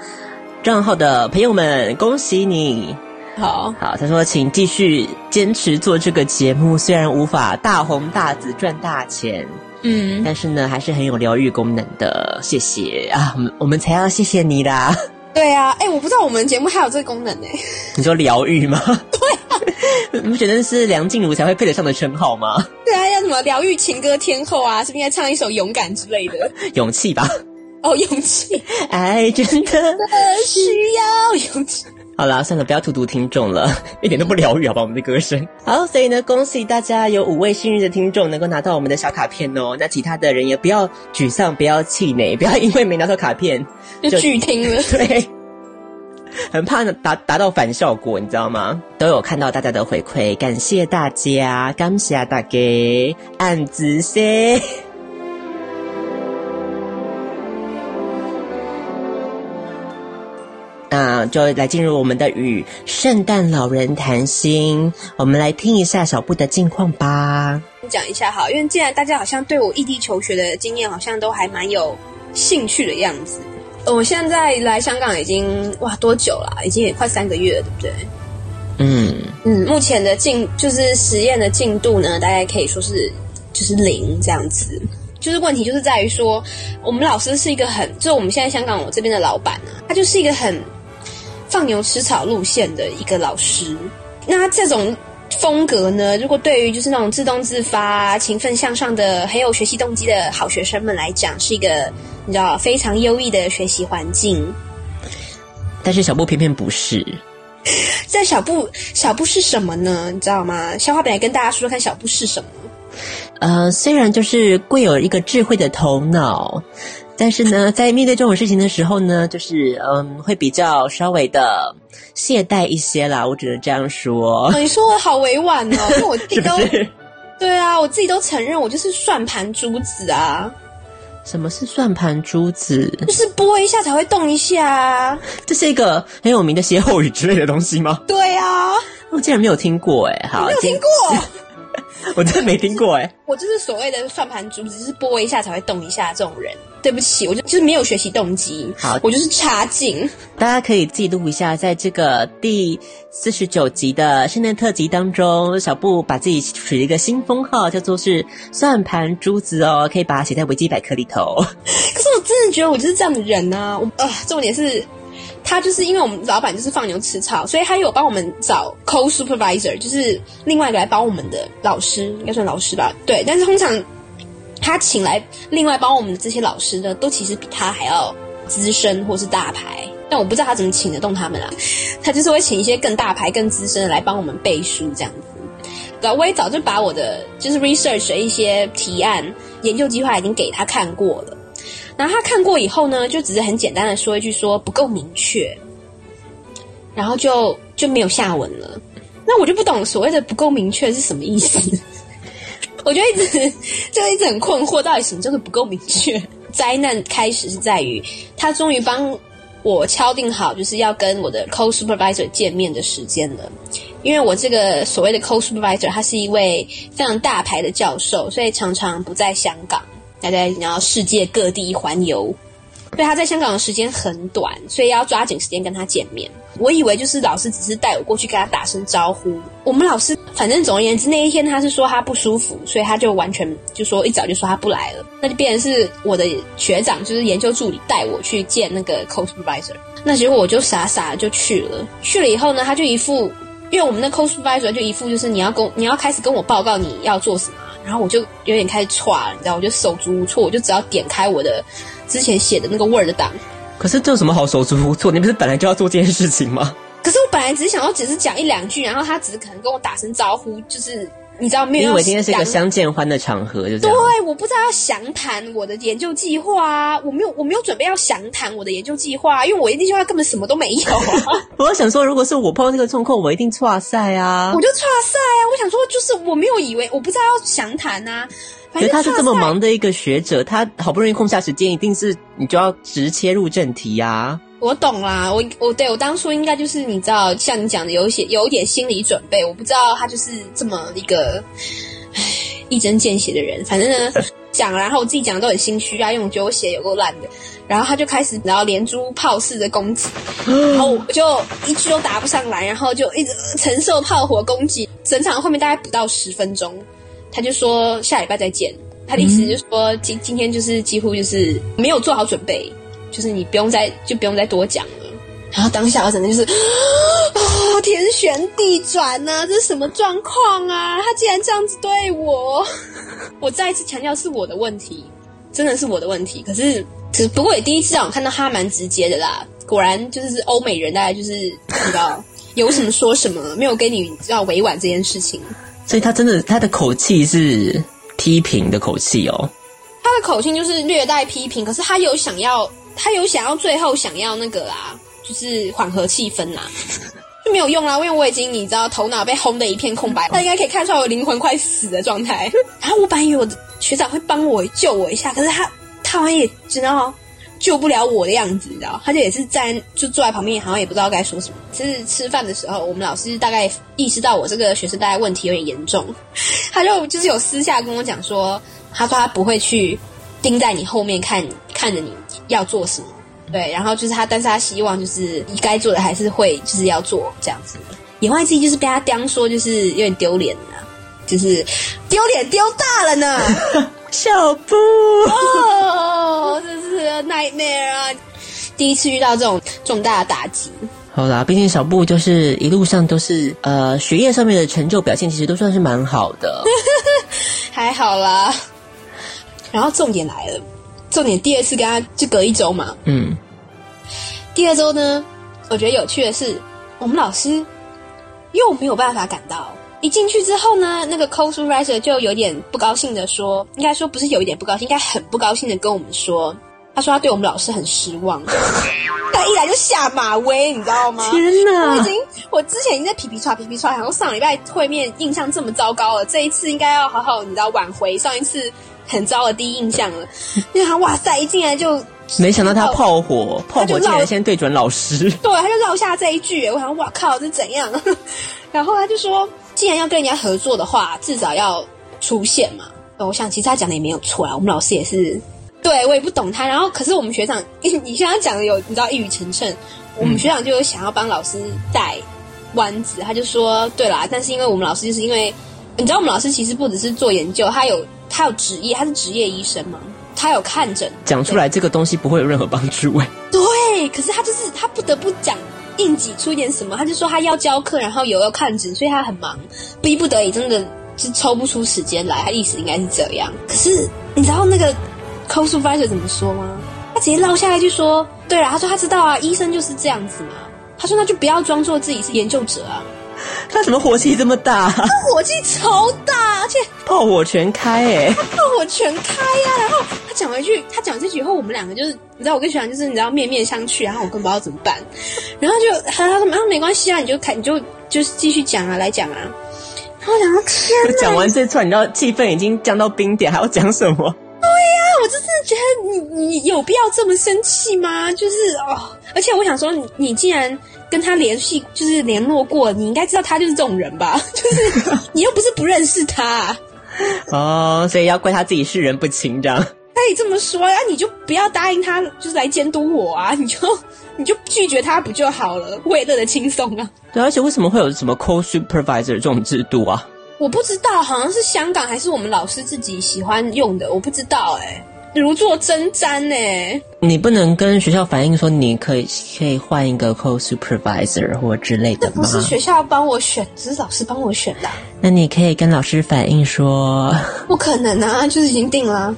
S6: 账号的朋友们，恭喜你。
S4: 好
S6: 好，他说，请继续坚持做这个节目，虽然无法大红大紫赚大钱。
S4: 嗯，
S6: 但是呢，还是很有疗愈功能的。谢谢啊，我们我们才要谢谢你啦。
S4: 对啊，哎，我不知道我们节目还有这个功能呢。(laughs)
S6: 你说疗
S4: 愈吗？(laughs) (laughs)
S6: 你不觉得是梁静茹才会配得上的称号吗？
S4: 对啊，要什么疗愈情歌天后啊？是不是应该唱一首《勇敢》之类的？
S6: 勇气吧。
S4: 哦，勇气，
S6: 爱真的
S4: 需要勇气。
S6: 好啦，算了，不要荼毒听众了，(laughs) 一点都不疗愈，好吧？我们的歌声。好，所以呢，恭喜大家有五位幸运的听众能够拿到我们的小卡片哦。那其他的人也不要沮丧，不要气馁，不要因为没拿到卡片
S4: 就拒听了。(laughs)
S6: 对，(laughs) 很怕达达到反效果，你知道吗？都有看到大家的回馈，感谢大家，感谢大家，按子些。那 (laughs) 就来进入我们的与圣诞老人谈心，我们来听一下小布的近况吧。
S4: 讲一下哈，因为既然大家好像对我异地求学的经验好像都还蛮有兴趣的样子。我现在来香港已经哇多久了？已经也快三个月了，对不对？
S6: 嗯
S4: 嗯，目前的进就是实验的进度呢，大概可以说是就是零这样子。就是问题就是在于说，我们老师是一个很，就我们现在香港我这边的老板啊，他就是一个很。放牛吃草路线的一个老师，那这种风格呢，如果对于就是那种自动自发、勤奋向上的、很有学习动机的好学生们来讲，是一个你知道非常优异的学习环境。
S6: 但是小布偏偏不是。
S4: 在小布，小布是什么呢？你知道吗？小花本来跟大家说说看，小布是什么？
S6: 呃，虽然就是贵有一个智慧的头脑。但是呢，在面对这种事情的时候呢，就是嗯，会比较稍微的懈怠一些啦。我只能这样说。
S4: 你说我好委婉哦，因为我自己都 (laughs) 对啊，我自己都承认我就是算盘珠子啊。
S6: 什么是算盘珠子？
S4: 就是拨一下才会动一下啊。
S6: 这是一个很有名的歇后语之类的东西吗？
S4: 对啊，
S6: 我竟然没有听过哎，好，
S4: 没有听过。(laughs)
S6: 我真的没听过哎，
S4: 我就是所谓的算盘珠子，就是拨一下才会动一下这种人。对不起，我就就是没有学习动机。
S6: 好，
S4: 我就是差劲。
S6: 大家可以记录一下，在这个第四十九集的圣诞特辑当中，小布把自己取了一个新封号，叫做是算盘珠子哦，可以把它写在维基百科里头。(laughs)
S4: 可是我真的觉得我就是这样的人啊！我啊、呃，重点是。他就是因为我们老板就是放牛吃草，所以他有帮我们找 co-supervisor，就是另外一个来帮我们的老师，应该算老师吧？对。但是通常他请来另外帮我们的这些老师呢，都其实比他还要资深或是大牌。但我不知道他怎么请得动他们啊。他就是会请一些更大牌、更资深的来帮我们背书这样子。然后我也早就把我的就是 research 的一些提案、研究计划已经给他看过了。然后他看过以后呢，就只是很简单的说一句说不够明确，然后就就没有下文了。那我就不懂所谓的不够明确是什么意思。(laughs) 我就一直 (laughs) 就一直很困惑，到底什么叫做不够明确？(laughs) 灾难开始是在于他终于帮我敲定好，就是要跟我的 co supervisor 见面的时间了。因为我这个所谓的 co-supervisor，他是一位非常大牌的教授，所以常常不在香港，他在然后世界各地环游。对，他在香港的时间很短，所以要抓紧时间跟他见面。我以为就是老师只是带我过去跟他打声招呼。我们老师反正总而言之那一天他是说他不舒服，所以他就完全就说一早就说他不来了。那就变成是我的学长，就是研究助理带我去见那个 co-supervisor。那结果我就傻傻的就去了。去了以后呢，他就一副，因为我们的 co-supervisor 就一副就是你要跟你要开始跟我报告你要做什么，然后我就有点开始歘，你知道，我就手足无措，我就只要点开我的。之前写的那个 Word 档，
S6: 可是这有什么好手足无措？你不是本来就要做这件事情吗？
S4: 可是我本来只是想要只是讲一两句，然后他只是可能跟我打声招呼，就是你知道没有？
S6: 因为今天是一个相见欢的场合，就这样。
S4: 对，我不知道要详谈我的研究计划啊，我没有我没有准备要详谈我的研究计划，因为我研究计划根本什么都没有啊。(laughs)
S6: 我想说，如果是我碰到这个状况，我一定岔赛啊！
S4: 我就岔赛啊！我想说，就是我没有以为，我不知道要详谈啊。
S6: 可是他是这么忙的一个学者，他好不容易空下时间，一定是你就要直切入正题呀、啊。
S4: 我懂啦，我我对我当初应该就是你知道，像你讲的有一些有一点心理准备。我不知道他就是这么一个唉一针见血的人。反正呢讲，然后我自己讲的都很心虚啊，因为我觉得我写有够烂的。然后他就开始然后连珠炮似的攻击，然后我就一句都答不上来，然后就一直承受炮火攻击，整场后面大概不到十分钟。他就说下礼拜再见，他的意思就是说今今天就是几乎就是没有做好准备，就是你不用再就不用再多讲了。然后当下我整个就是哦，天旋地转呐、啊，这是什么状况啊？他竟然这样子对我！(laughs) 我再一次强调是我的问题，真的是我的问题。可是只不过也第一次让我看到他蛮直接的啦，果然就是欧美人大概就是你知道有什么说什么，没有跟你要委婉这件事情。
S6: 所以他真的，他的口气是批评的口气哦。
S4: 他的口气就是略带批评，可是他有想要，他有想要最后想要那个啊，就是缓和气氛呐，就没有用啦，因为我已经你知道头脑被轰的一片空白，他应该可以看出来我灵魂快死的状态。然后我本以为我的学长会帮我救我一下，可是他他好像也知道。救不了我的样子，你知道？他就也是在就坐在旁边，好像也不知道该说什么。就是吃饭的时候，我们老师大概意识到我这个学生大概问题有点严重，他就就是有私下跟我讲说，他说他不会去盯在你后面看看着你要做什么，对，然后就是他，但是他希望就是你该做的还是会就是要做这样子。言外之意就是被他刁说，就是有点丢脸了，就是丢脸丢大了呢。(laughs)
S6: 小布
S4: 哦，这是 nightmare 啊！第一次遇到这种重大的打击。
S6: 好啦，毕竟小布就是一路上都是呃学业上面的成就表现，其实都算是蛮好的，(laughs)
S4: 还好啦。然后重点来了，重点第二次跟他就隔一周嘛，
S6: 嗯，
S4: 第二周呢，我觉得有趣的是，我们老师又没有办法赶到。一进去之后呢，那个 co-supervisor 就有点不高兴的说，应该说不是有一点不高兴，应该很不高兴的跟我们说，他说他对我们老师很失望，(laughs) 他一来就下马威，你知道吗？
S6: 天哪！
S4: 我已经，我之前已经在皮皮刷皮皮刷，然后上礼拜会面印象这么糟糕了，这一次应该要好好你知道挽回上一次很糟的第一印象了。因为他哇塞，一进来就
S6: 没想到他炮火，炮火竟然先对准老师，(laughs)
S4: 对，他就撂下这一句，我想哇靠，这怎样？(laughs) 然后他就说。既然要跟人家合作的话，至少要出现嘛。我想其实他讲的也没有错啊。我们老师也是，对我也不懂他。然后可是我们学长，你像他讲的有，你知道一语成谶。我们学长就有想要帮老师带弯子，他就说：对啦，但是因为我们老师就是因为你知道，我们老师其实不只是做研究，他有他有职业，他是职业医生嘛，他有看诊。
S6: 讲出来这个东西不会有任何帮助哎。
S4: 对，可是他就是他不得不讲。硬挤出一点什么，他就说他要教课，然后有要看诊，所以他很忙，逼不得已，真的是抽不出时间来。他意思应该是这样。可是你知道那个 co-supervisor 怎么说吗？他直接落下来就说：“对了，他说他知道啊，医生就是这样子嘛。”他说：“那就不要装作自己是研究者啊。” (laughs)
S6: 他怎么火气这么大？
S4: 他火气超大，而且
S6: 炮火全开哎！
S4: 他 (laughs) 炮火全开呀、啊！然后他讲了一句，他讲这句以后，我们两个就是你知道，我跟学长就是你知道面面相觑，然后我根本不知道怎么办。然后就他他说没没关系啊，你就开你就就是继续讲啊，来讲啊。然后我想说天哪！
S6: 讲完这串，你知道气氛已经降到冰点，还要讲什么？
S4: 对呀、啊，我就是觉得你你有必要这么生气吗？就是哦。而且我想说你，你既然跟他联系，就是联络过，你应该知道他就是这种人吧？(laughs) 就是你又不是不认识他。(laughs)
S6: 哦，所以要怪他自己是人不清这样。
S4: 可以这么说啊，你就不要答应他，就是来监督我啊，(laughs) 你就你就拒绝他不就好了？我也乐得轻松啊。
S6: 对，而且为什么会有什么 co-supervisor 这种制度啊？
S4: 我不知道，好像是香港还是我们老师自己喜欢用的，我不知道哎、欸。如坐针毡呢？
S6: 你不能跟学校反映说你可以可以换一个 co-supervisor 或之类的吗？
S4: 不是学校帮我选，只是老师帮我选的。
S6: 那你可以跟老师反映说，
S4: 不可能啊，就是已经定了。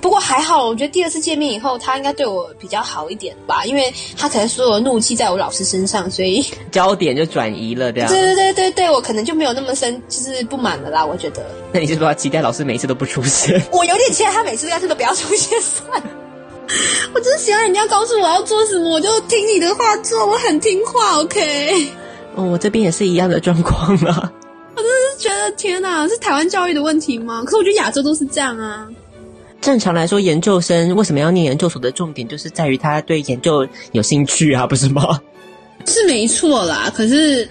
S4: 不过还好，我觉得第二次见面以后，他应该对我比较好一点吧，因为他可能所有的怒气在我老师身上，所以 (laughs)
S6: 焦点就转移了，这样。
S4: 对对对对对，我可能就没有那么深，就是不满了啦。我觉得。
S6: 那你是不是要期待老师每次都不出现？(laughs)
S4: 我有点期待他每次干脆都不要出现算了。我就是喜欢人家告诉我要做什么，我就听你的话做，我很听话。OK。
S6: 哦，我这边也是一样的状况啊。(laughs)
S4: 我真的是觉得天哪，是台湾教育的问题吗？可是我觉得亚洲都是这样啊。
S6: 正常来说，研究生为什么要念研究所的重点，就是在于他对研究有兴趣啊，不是吗？
S4: 是没错啦，可是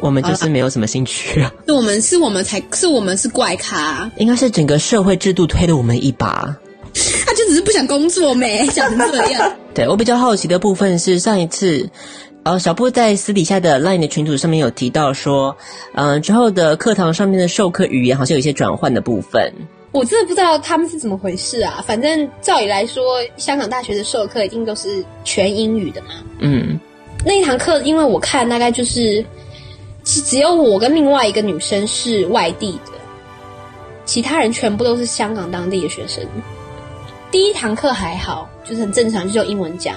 S6: 我们就是没有什么兴趣啊。
S4: 是我们是我们才是我们是怪咖，
S6: 应该是整个社会制度推了我们一把。
S4: 他就只是不想工作没，想成这样。
S6: 对，我比较好奇的部分是上一次，呃，小布在私底下的 LINE 的群组上面有提到说，嗯、呃，之后的课堂上面的授课语言好像有一些转换的部分。
S4: 我真的不知道他们是怎么回事啊！反正照理来说，香港大学的授课一定都是全英语的嘛。
S6: 嗯，
S4: 那一堂课，因为我看大概就是，只只有我跟另外一个女生是外地的，其他人全部都是香港当地的学生。第一堂课还好，就是很正常，就用英文讲。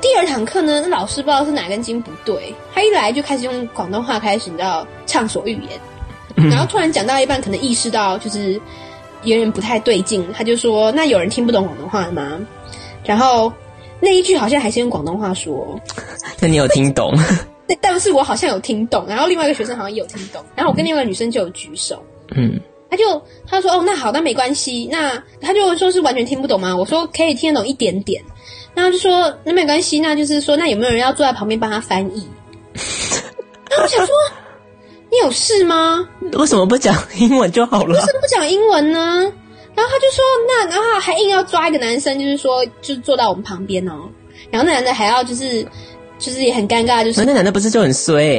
S4: 第二堂课呢，那老师不知道是哪根筋不对，他一来就开始用广东话开始，你知道畅所欲言，嗯、然后突然讲到一半，可能意识到就是。有点不太对劲，他就说：“那有人听不懂广东话吗？”然后那一句好像还是用广东话说。
S6: 那你有听懂？
S4: 但 (laughs) 但是我好像有听懂。然后另外一个学生好像也有听懂。然后我跟另外一个女生就有举手。
S6: 嗯，
S4: 他就他说：“哦，那好，那没关系。”那他就说是完全听不懂吗？我说可以听得懂一点点。然后就说那没关系，那就是说那有没有人要坐在旁边帮他翻译？(laughs) 然后我想说。你有事吗？
S6: 为什么不讲英文就好了？
S4: 为什么不讲英文呢？然后他就说，那然后还硬要抓一个男生，就是说，就是坐到我们旁边哦。然后那男的还要就是，就是也很尴尬，就是
S6: 那男的不是就很衰？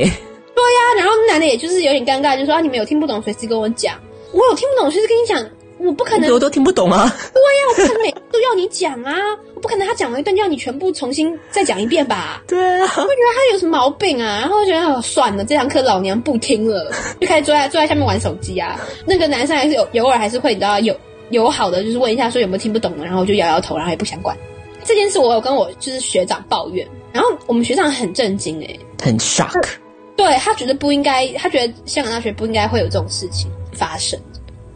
S6: 对
S4: 呀，然后那男的也就是有点尴尬，就说啊，你们有听不懂，随时跟我讲。我有听不懂，随时跟你讲。我不可能，
S6: 我都听不懂啊！
S4: 对呀，我不可能每都要你讲啊！我不可能他讲完一段就要你全部重新再讲一遍吧？
S6: 对啊，
S4: 我觉得他有什么毛病啊？然后我觉得哦，算了，这堂课老娘不听了，就开始坐在坐在下面玩手机啊。那个男生还是有偶尔还是会你知道有友好的，就是问一下说有没有听不懂的，然后我就摇摇头，然后也不想管这件事。我有跟我就是学长抱怨，然后我们学长很震惊诶、欸，
S6: 很 shock，
S4: 对他觉得不应该，他觉得香港大学不应该会有这种事情发生。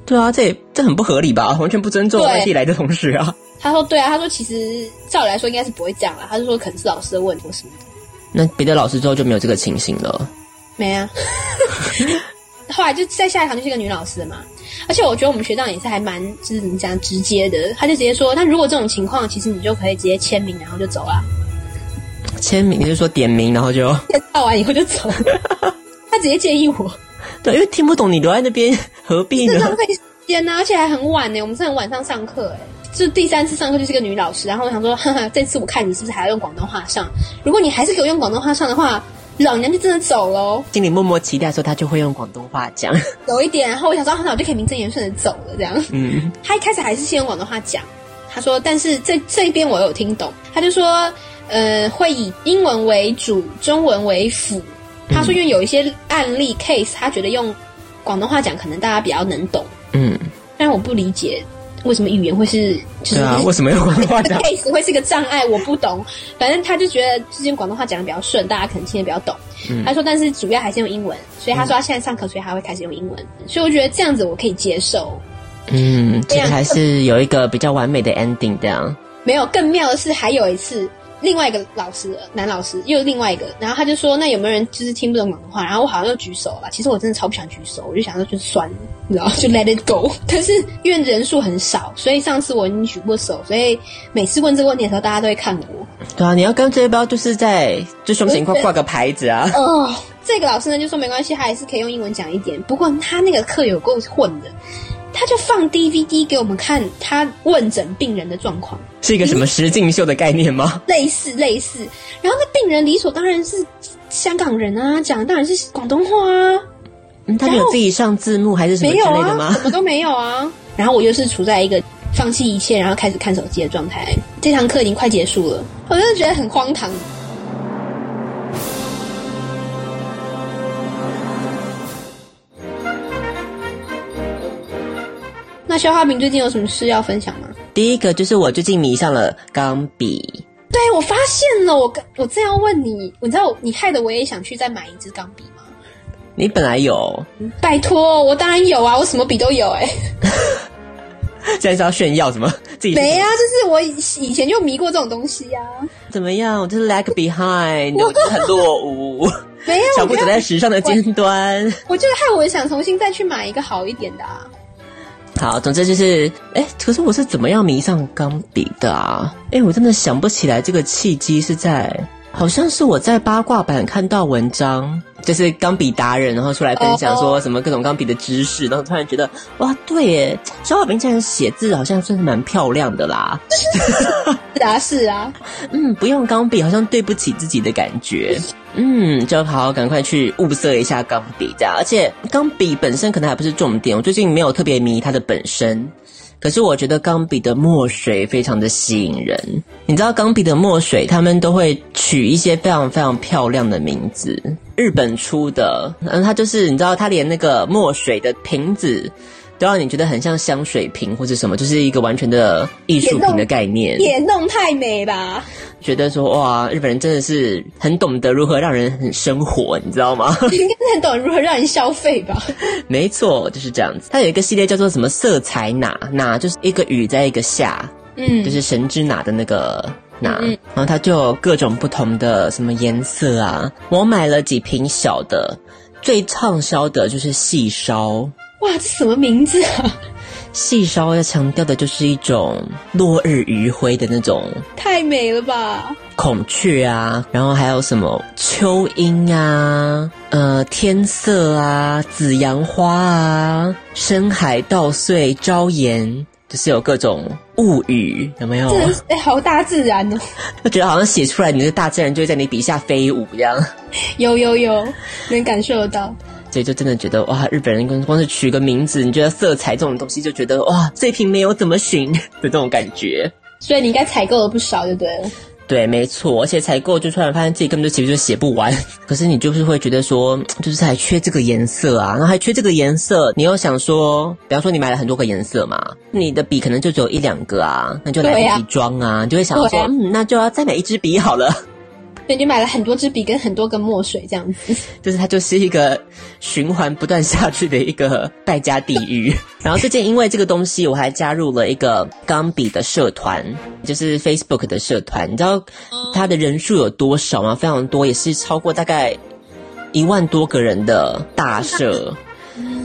S6: 对啊，这也这很不合理吧？(laughs) 完全不尊重外地来的同事啊！(laughs)
S4: 他说：“对啊，他说其实照理来说应该是不会这样啦。他就说可能是老师的问题什么的。
S6: 那别的老师之后就没有这个情形了？
S4: 没啊。(laughs) 后来就在下一堂就是一个女老师嘛，而且我觉得我们学长也是还蛮就是怎么讲直接的，他就直接说：那如果这种情况，其实你就可以直接签名，然后就走了。
S6: 签名，你是说点名，然后就
S4: 到完以后就走？他直接建议我。”
S6: 对，因为听不懂，你留在那边何必呢？
S4: 浪费时间呢，而且还很晚呢。我们是很晚上上课，哎，就第三次上课就是个女老师。然后我想说，哈哈，这次我看你是不是还要用广东话上？如果你还是给我用广东话上的话，老娘就真的走喽。
S6: 心里默默期待说，他就会用广东话讲。
S4: 有一点，然后我想说，那我就可以名正言顺的走了，这样。
S6: 嗯。
S4: 他一开始还是先用广东话讲，他说，但是这这边我有听懂，他就说，呃，会以英文为主，中文为辅。他说：“因为有一些案例 case，他觉得用广东话讲，可能大家比较能懂。
S6: 嗯，
S4: 但我不理解为什么语言会是，就是
S6: 啊，为什么用广东话讲 (laughs)
S4: case 会是个障碍？我不懂。反正他就觉得就是用广东话讲的比较顺，大家可能听得比较懂。嗯，他说，但是主要还是用英文，所以他说他现在上课，所以他会开始用英文。所以我觉得这样子我可以接受。
S6: 嗯，这个还是有一个比较完美的 ending 这样。
S4: 没有，更妙的是还有一次。”另外一个老师，男老师又另外一个，然后他就说，那有没有人就是听不懂广东话？然后我好像又举手了。其实我真的超不想举手，我就想说就算了，(laughs) 然后就 let it go。但是因为人数很少，所以上次我已经举过手，所以每次问这个问题的时候，大家都会看我。
S6: 对啊，你要跟这一包就是在就胸前挂挂个牌子啊。
S4: 哦，这个老师呢就说没关系，他还是可以用英文讲一点。不过他那个课有够混的。他就放 DVD 给我们看，他问诊病人的状况，
S6: 是一个什么实境秀的概念吗？(laughs)
S4: 类似类似，然后那病人理所当然是香港人啊，讲的当然是广东话啊。
S6: 嗯，他没有自己上字幕还是什么之类的
S4: 吗？啊，什么都没有啊。(laughs) 然后我又是处在一个放弃一切，然后开始看手机的状态。这堂课已经快结束了，我真的觉得很荒唐。那消化饼最近有什么事要分享吗？
S6: 第一个就是我最近迷上了钢笔。
S4: 对，我发现了，我我正要问你，你知道你害得我也想去再买一支钢笔吗？
S6: 你本来有？
S4: 拜托，我当然有啊，我什么笔都有哎、欸。(laughs)
S6: 现在是要炫耀什么？(laughs) 自己
S4: 没啊，就是我以前就迷过这种东西呀、啊。
S6: 怎么样？我就是 lag behind，(laughs) 我就是很落伍。
S4: 没有，
S6: 小步走在时尚的尖端。
S4: 我就是害我想重新再去买一个好一点的啊。
S6: 好，总之就是，哎，可是我是怎么样迷上钢笔的啊？哎，我真的想不起来这个契机是在，好像是我在八卦版看到文章，就是钢笔达人，然后出来分享说什么各种钢笔的知识，然后突然觉得，哇，对耶，小小平这样写字好像算是蛮漂亮的啦。
S4: 是啊，是啊，(laughs)
S6: 嗯，不用钢笔好像对不起自己的感觉。嗯，就好好赶快去物色一下钢笔，这样。而且钢笔本身可能还不是重点，我最近没有特别迷它的本身。可是我觉得钢笔的墨水非常的吸引人。你知道钢笔的墨水，他们都会取一些非常非常漂亮的名字。日本出的，嗯，它就是你知道，它连那个墨水的瓶子。都让你觉得很像香水瓶或者什么，就是一个完全的艺术品的概念。
S4: 也弄太美吧？
S6: 觉得说哇，日本人真的是很懂得如何让人很生活，你知道吗？(laughs)
S4: 应该是很懂得如何让人消费吧？(laughs)
S6: 没错，就是这样子。它有一个系列叫做什么色彩哪哪，就是一个雨在一个下，嗯，就是神之哪的那个哪，嗯，然后它就有各种不同的什么颜色啊。我买了几瓶小的，最畅销的就是细烧。
S4: 哇，这什么名字啊？
S6: 细烧要强调的就是一种落日余晖的那种，
S4: 太美了吧！
S6: 孔雀啊，然后还有什么秋莺啊，呃，天色啊，紫阳花啊，深海稻穗朝颜，就是有各种物语，有没有？
S4: 哎，好大自然哦！(laughs)
S6: 我觉得好像写出来，你的大自然就会在你笔下飞舞一样。
S4: 有有有，能感受得到。
S6: 所以就真的觉得哇，日本人光光是取个名字，你觉得色彩这种东西就觉得哇，这瓶没有怎么寻 (laughs) 的这种感觉。
S4: 所以你应该采购了不少，就对了。
S6: 对，没错，而且采购就突然发现自己根本就其实就写不完。(laughs) 可是你就是会觉得说，(tsk) 就是还缺这个颜色啊，然后还缺这个颜色，你又想说，比方说你买了很多个颜色嘛，你的笔可能就只有一两个啊，那就来不及装啊，你就会想说，嗯，那就要再买一支笔好了。
S4: 对，你买了很多支笔跟很多根墨水这样子，(laughs)
S6: 就是它就是一个循环不断下去的一个败家地狱。然后最近因为这个东西，我还加入了一个钢笔的社团，就是 Facebook 的社团。你知道它的人数有多少吗？非常多，也是超过大概一万多个人的大社。(laughs)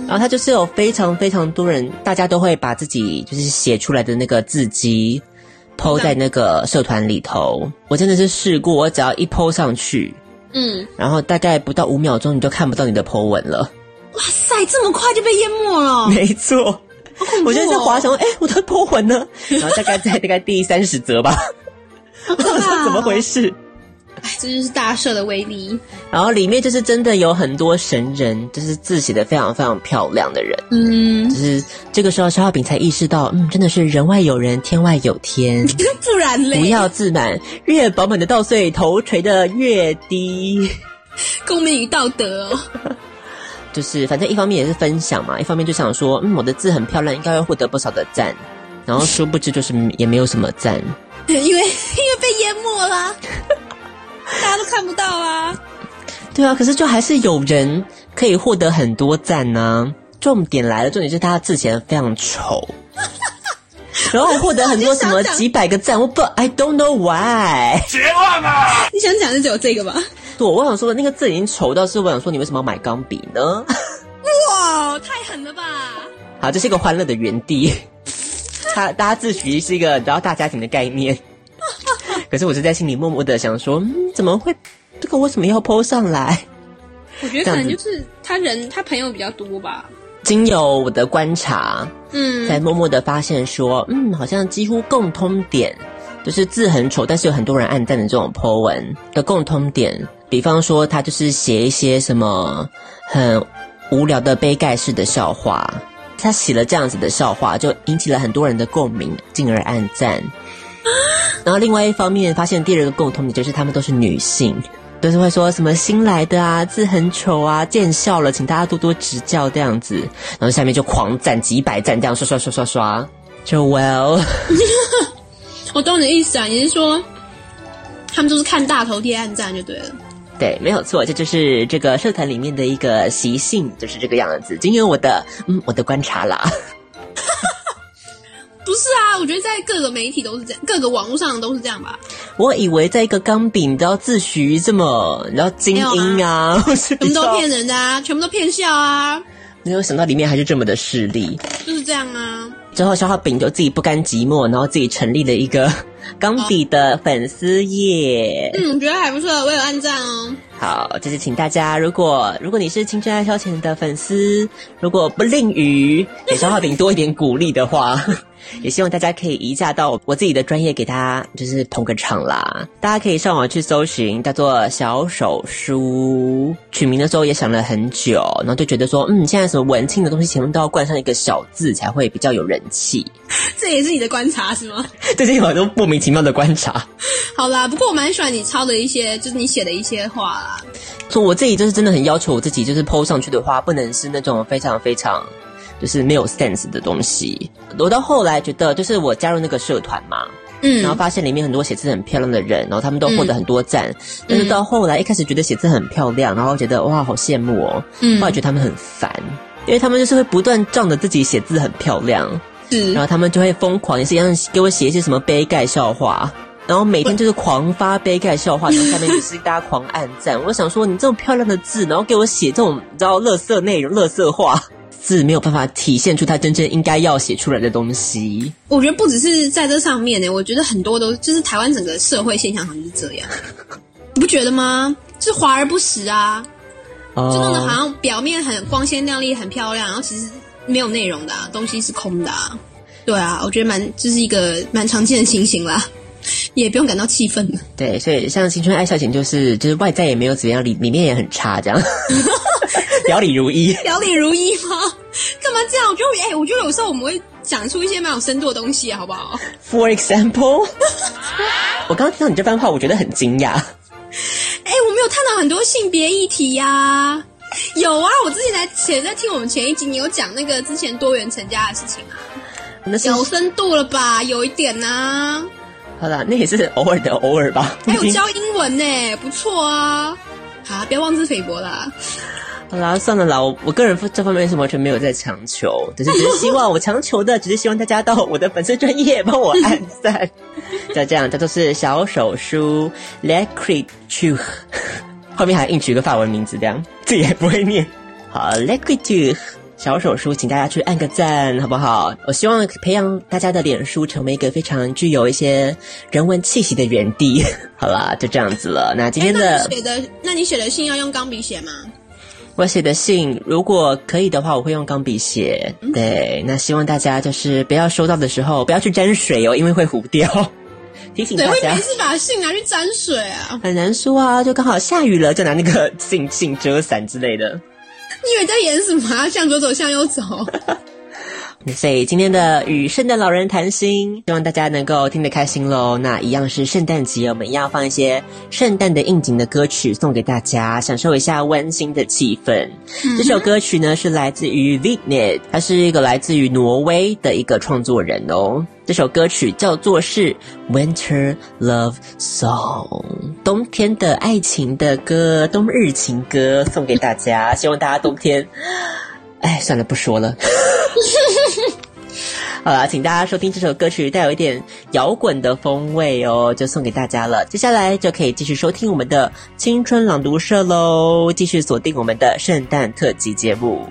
S6: 然后它就是有非常非常多人，大家都会把自己就是写出来的那个字迹。Po 在那个社团里头，我真的是试过，我只要一 po 上去，嗯，然后大概不到五秒钟，你就看不到你的 po 文了。
S4: 哇塞，这么快就被淹没了？
S6: 没错，哦、我现在在滑想说，哎，我的 po 文呢？然后大概在大概第三十则吧，不知道怎么回事。
S4: 哎，(laughs) 这就是大社的威力。
S6: 然后里面就是真的有很多神人，就是字写的非常非常漂亮的人。嗯，就是这个时候，肖小饼才意识到，嗯，真的是人外有人，天外有天。(laughs)
S4: 不然嘞，
S6: 不要自满，越饱满的稻穗头垂的越低。(laughs)
S4: 共鸣与道德哦。
S6: 就是反正一方面也是分享嘛，一方面就想说，嗯，我的字很漂亮，应该会获得不少的赞。然后殊不知就是也没有什么赞，
S4: 因为因为被淹没了。大家都看不到啊！
S6: 对啊，可是就还是有人可以获得很多赞呢、啊。重点来了，重点是他的字写得非常丑。(laughs) 然后获得很多什么几百个赞，我不，I don't know why。
S7: 绝望啊！
S4: 你想讲的只有这个吧？
S6: 对，我想说的那个字已经丑到是我想说，你为什么要买钢笔呢？
S4: 哇，太狠了吧！
S6: 好，这是一个欢乐的园地，(laughs) 他大家自诩是一个然后大家庭的概念。可是我是在心里默默的想说，嗯，怎么会？这个为什么要 po 上来？
S4: 我觉得可能就是他人他朋友比较多吧。
S6: 经由我的观察，嗯，在默默的发现说，嗯，好像几乎共通点就是字很丑，但是有很多人暗赞的这种 po 文的共通点。比方说，他就是写一些什么很无聊的杯盖式的笑话，他写了这样子的笑话，就引起了很多人的共鸣，进而暗赞。(laughs) 然后另外一方面，发现第二个共同点就是他们都是女性。都是会说什么新来的啊，字很丑啊，见笑了，请大家多多指教这样子，然后下面就狂赞几百赞，这样刷刷刷刷刷，就 well。(laughs)
S4: 我懂你的意思啊，你是说他们都是看大头贴按赞就对了？
S6: 对，没有错，这就是这个社团里面的一个习性，就是这个样子。经由我的嗯，我的观察啦。
S4: 不是啊，我觉得在各个媒体都是这样，各个网络上都是这样吧。
S6: 我以为在一个钢笔，你都要自诩这么，然后精英啊，(laughs)
S4: 全部都骗人的啊，全部都骗笑啊。
S6: 没有想到里面还是这么的势利，
S4: 就是这样啊。
S6: 之后消化饼就自己不甘寂寞，然后自己成立了一个 (laughs) 钢笔的粉丝页。
S4: 嗯，我觉得还不错，我有按赞哦。
S6: 好，就是请大家，如果如果你是青春爱消遣的粉丝，如果不吝于 (laughs) 给消化饼多一点鼓励的话。也希望大家可以移驾到我自己的专业，给大家就是捧个场啦。大家可以上网去搜寻，叫做小手书。取名的时候也想了很久，然后就觉得说，嗯，现在什么文青的东西前面都要冠上一个小字，才会比较有人气。(laughs)
S4: 这也是你的观察是吗？(laughs)
S6: 最近有很多莫名其妙的观察。(laughs)
S4: 好啦，不过我蛮喜欢你抄的一些，就是你写的一些话啦。
S6: 说我自己就是真的很要求我自己，就是 po 上去的话，不能是那种非常非常。就是没有 sense 的东西。我到后来觉得，就是我加入那个社团嘛，嗯，然后发现里面很多写字很漂亮的人，然后他们都获得很多赞。嗯、但是到后来，一开始觉得写字很漂亮，然后觉得哇，好羡慕哦。嗯，后来觉得他们很烦，因为他们就是会不断仗着自己写字很漂亮，是，然后他们就会疯狂也是一样给我写一些什么杯盖笑话，然后每天就是狂发杯盖笑话，然后下面就是大家狂按赞。我想说，你这么漂亮的字，然后给我写这种你知道乐色内容、乐色话。字没有办法体现出他真正应该要写出来的东西。
S4: 我觉得不只是在这上面呢，我觉得很多都就是台湾整个社会现象好像是这样，(laughs) 你不觉得吗？是华而不实啊，就弄得好像表面很光鲜亮丽、很漂亮，然后其实没有内容的啊，东西是空的啊。对啊，我觉得蛮这、就是一个蛮常见的情形啦，也不用感到气愤了。
S6: 对，所以像青春爱消遣就是就是外在也没有怎么样，里里面也很差这样。(laughs) (laughs) 表里如一，
S4: 表里如一吗？干嘛这样？我觉得，哎、欸，我觉得有时候我们会讲出一些蛮有深度的东西，好不好
S6: ？For example，我刚刚听到你这番话，我觉得很惊讶。
S4: 哎、欸，我们有探讨很多性别议题呀、啊。有啊，我之前在前在听我们前一集，你有讲那个之前多元成家的事情啊。有深度了吧？有一点呐、啊。
S6: 好了，那也是偶尔的偶尔吧。
S4: 还有教英文呢，不错啊。好，不要妄自菲薄啦。
S6: 好啦，算了啦，我我个人这方面是完全没有在强求，只是只是希望我强求的，只是希望大家到我的粉丝专业帮我按赞，就这样，这都是小手书 L'Écriture，(laughs) 后面还硬取一个法文名字，这样自己也不会念。好，L'Écriture 小手书，请大家去按个赞，好不好？我希望培养大家的脸书成为一个非常具有一些人文气息的园地。(laughs) 好啦，就这样子了。那今天的，
S4: 那你写的，那你写的信要用钢笔写吗？
S6: 我写的信，如果可以的话，我会用钢笔写。对，那希望大家就是不要收到的时候不要去沾水哦，因为会糊掉。(laughs) 提醒大家，
S4: 对，会没事把信拿去沾水啊？
S6: 很难说啊，就刚好下雨了，就拿那个信信遮伞之类的。(laughs)
S4: 你以为在演什么啊？向左走，向右走。(laughs)
S6: 所以今天的与圣诞老人谈心，希望大家能够听得开心喽。那一样是圣诞节，我们一样放一些圣诞的应景的歌曲送给大家，享受一下温馨的气氛。嗯、这首歌曲呢是来自于 Vignet，他是一个来自于挪威的一个创作人哦。这首歌曲叫做是 Winter Love Song，冬天的爱情的歌，冬日情歌，送给大家。希望大家冬天，哎，算了，不说了。(laughs) 好了，请大家收听这首歌曲，带有一点摇滚的风味哦，就送给大家了。接下来就可以继续收听我们的青春朗读社喽，继续锁定我们的圣诞特辑节目。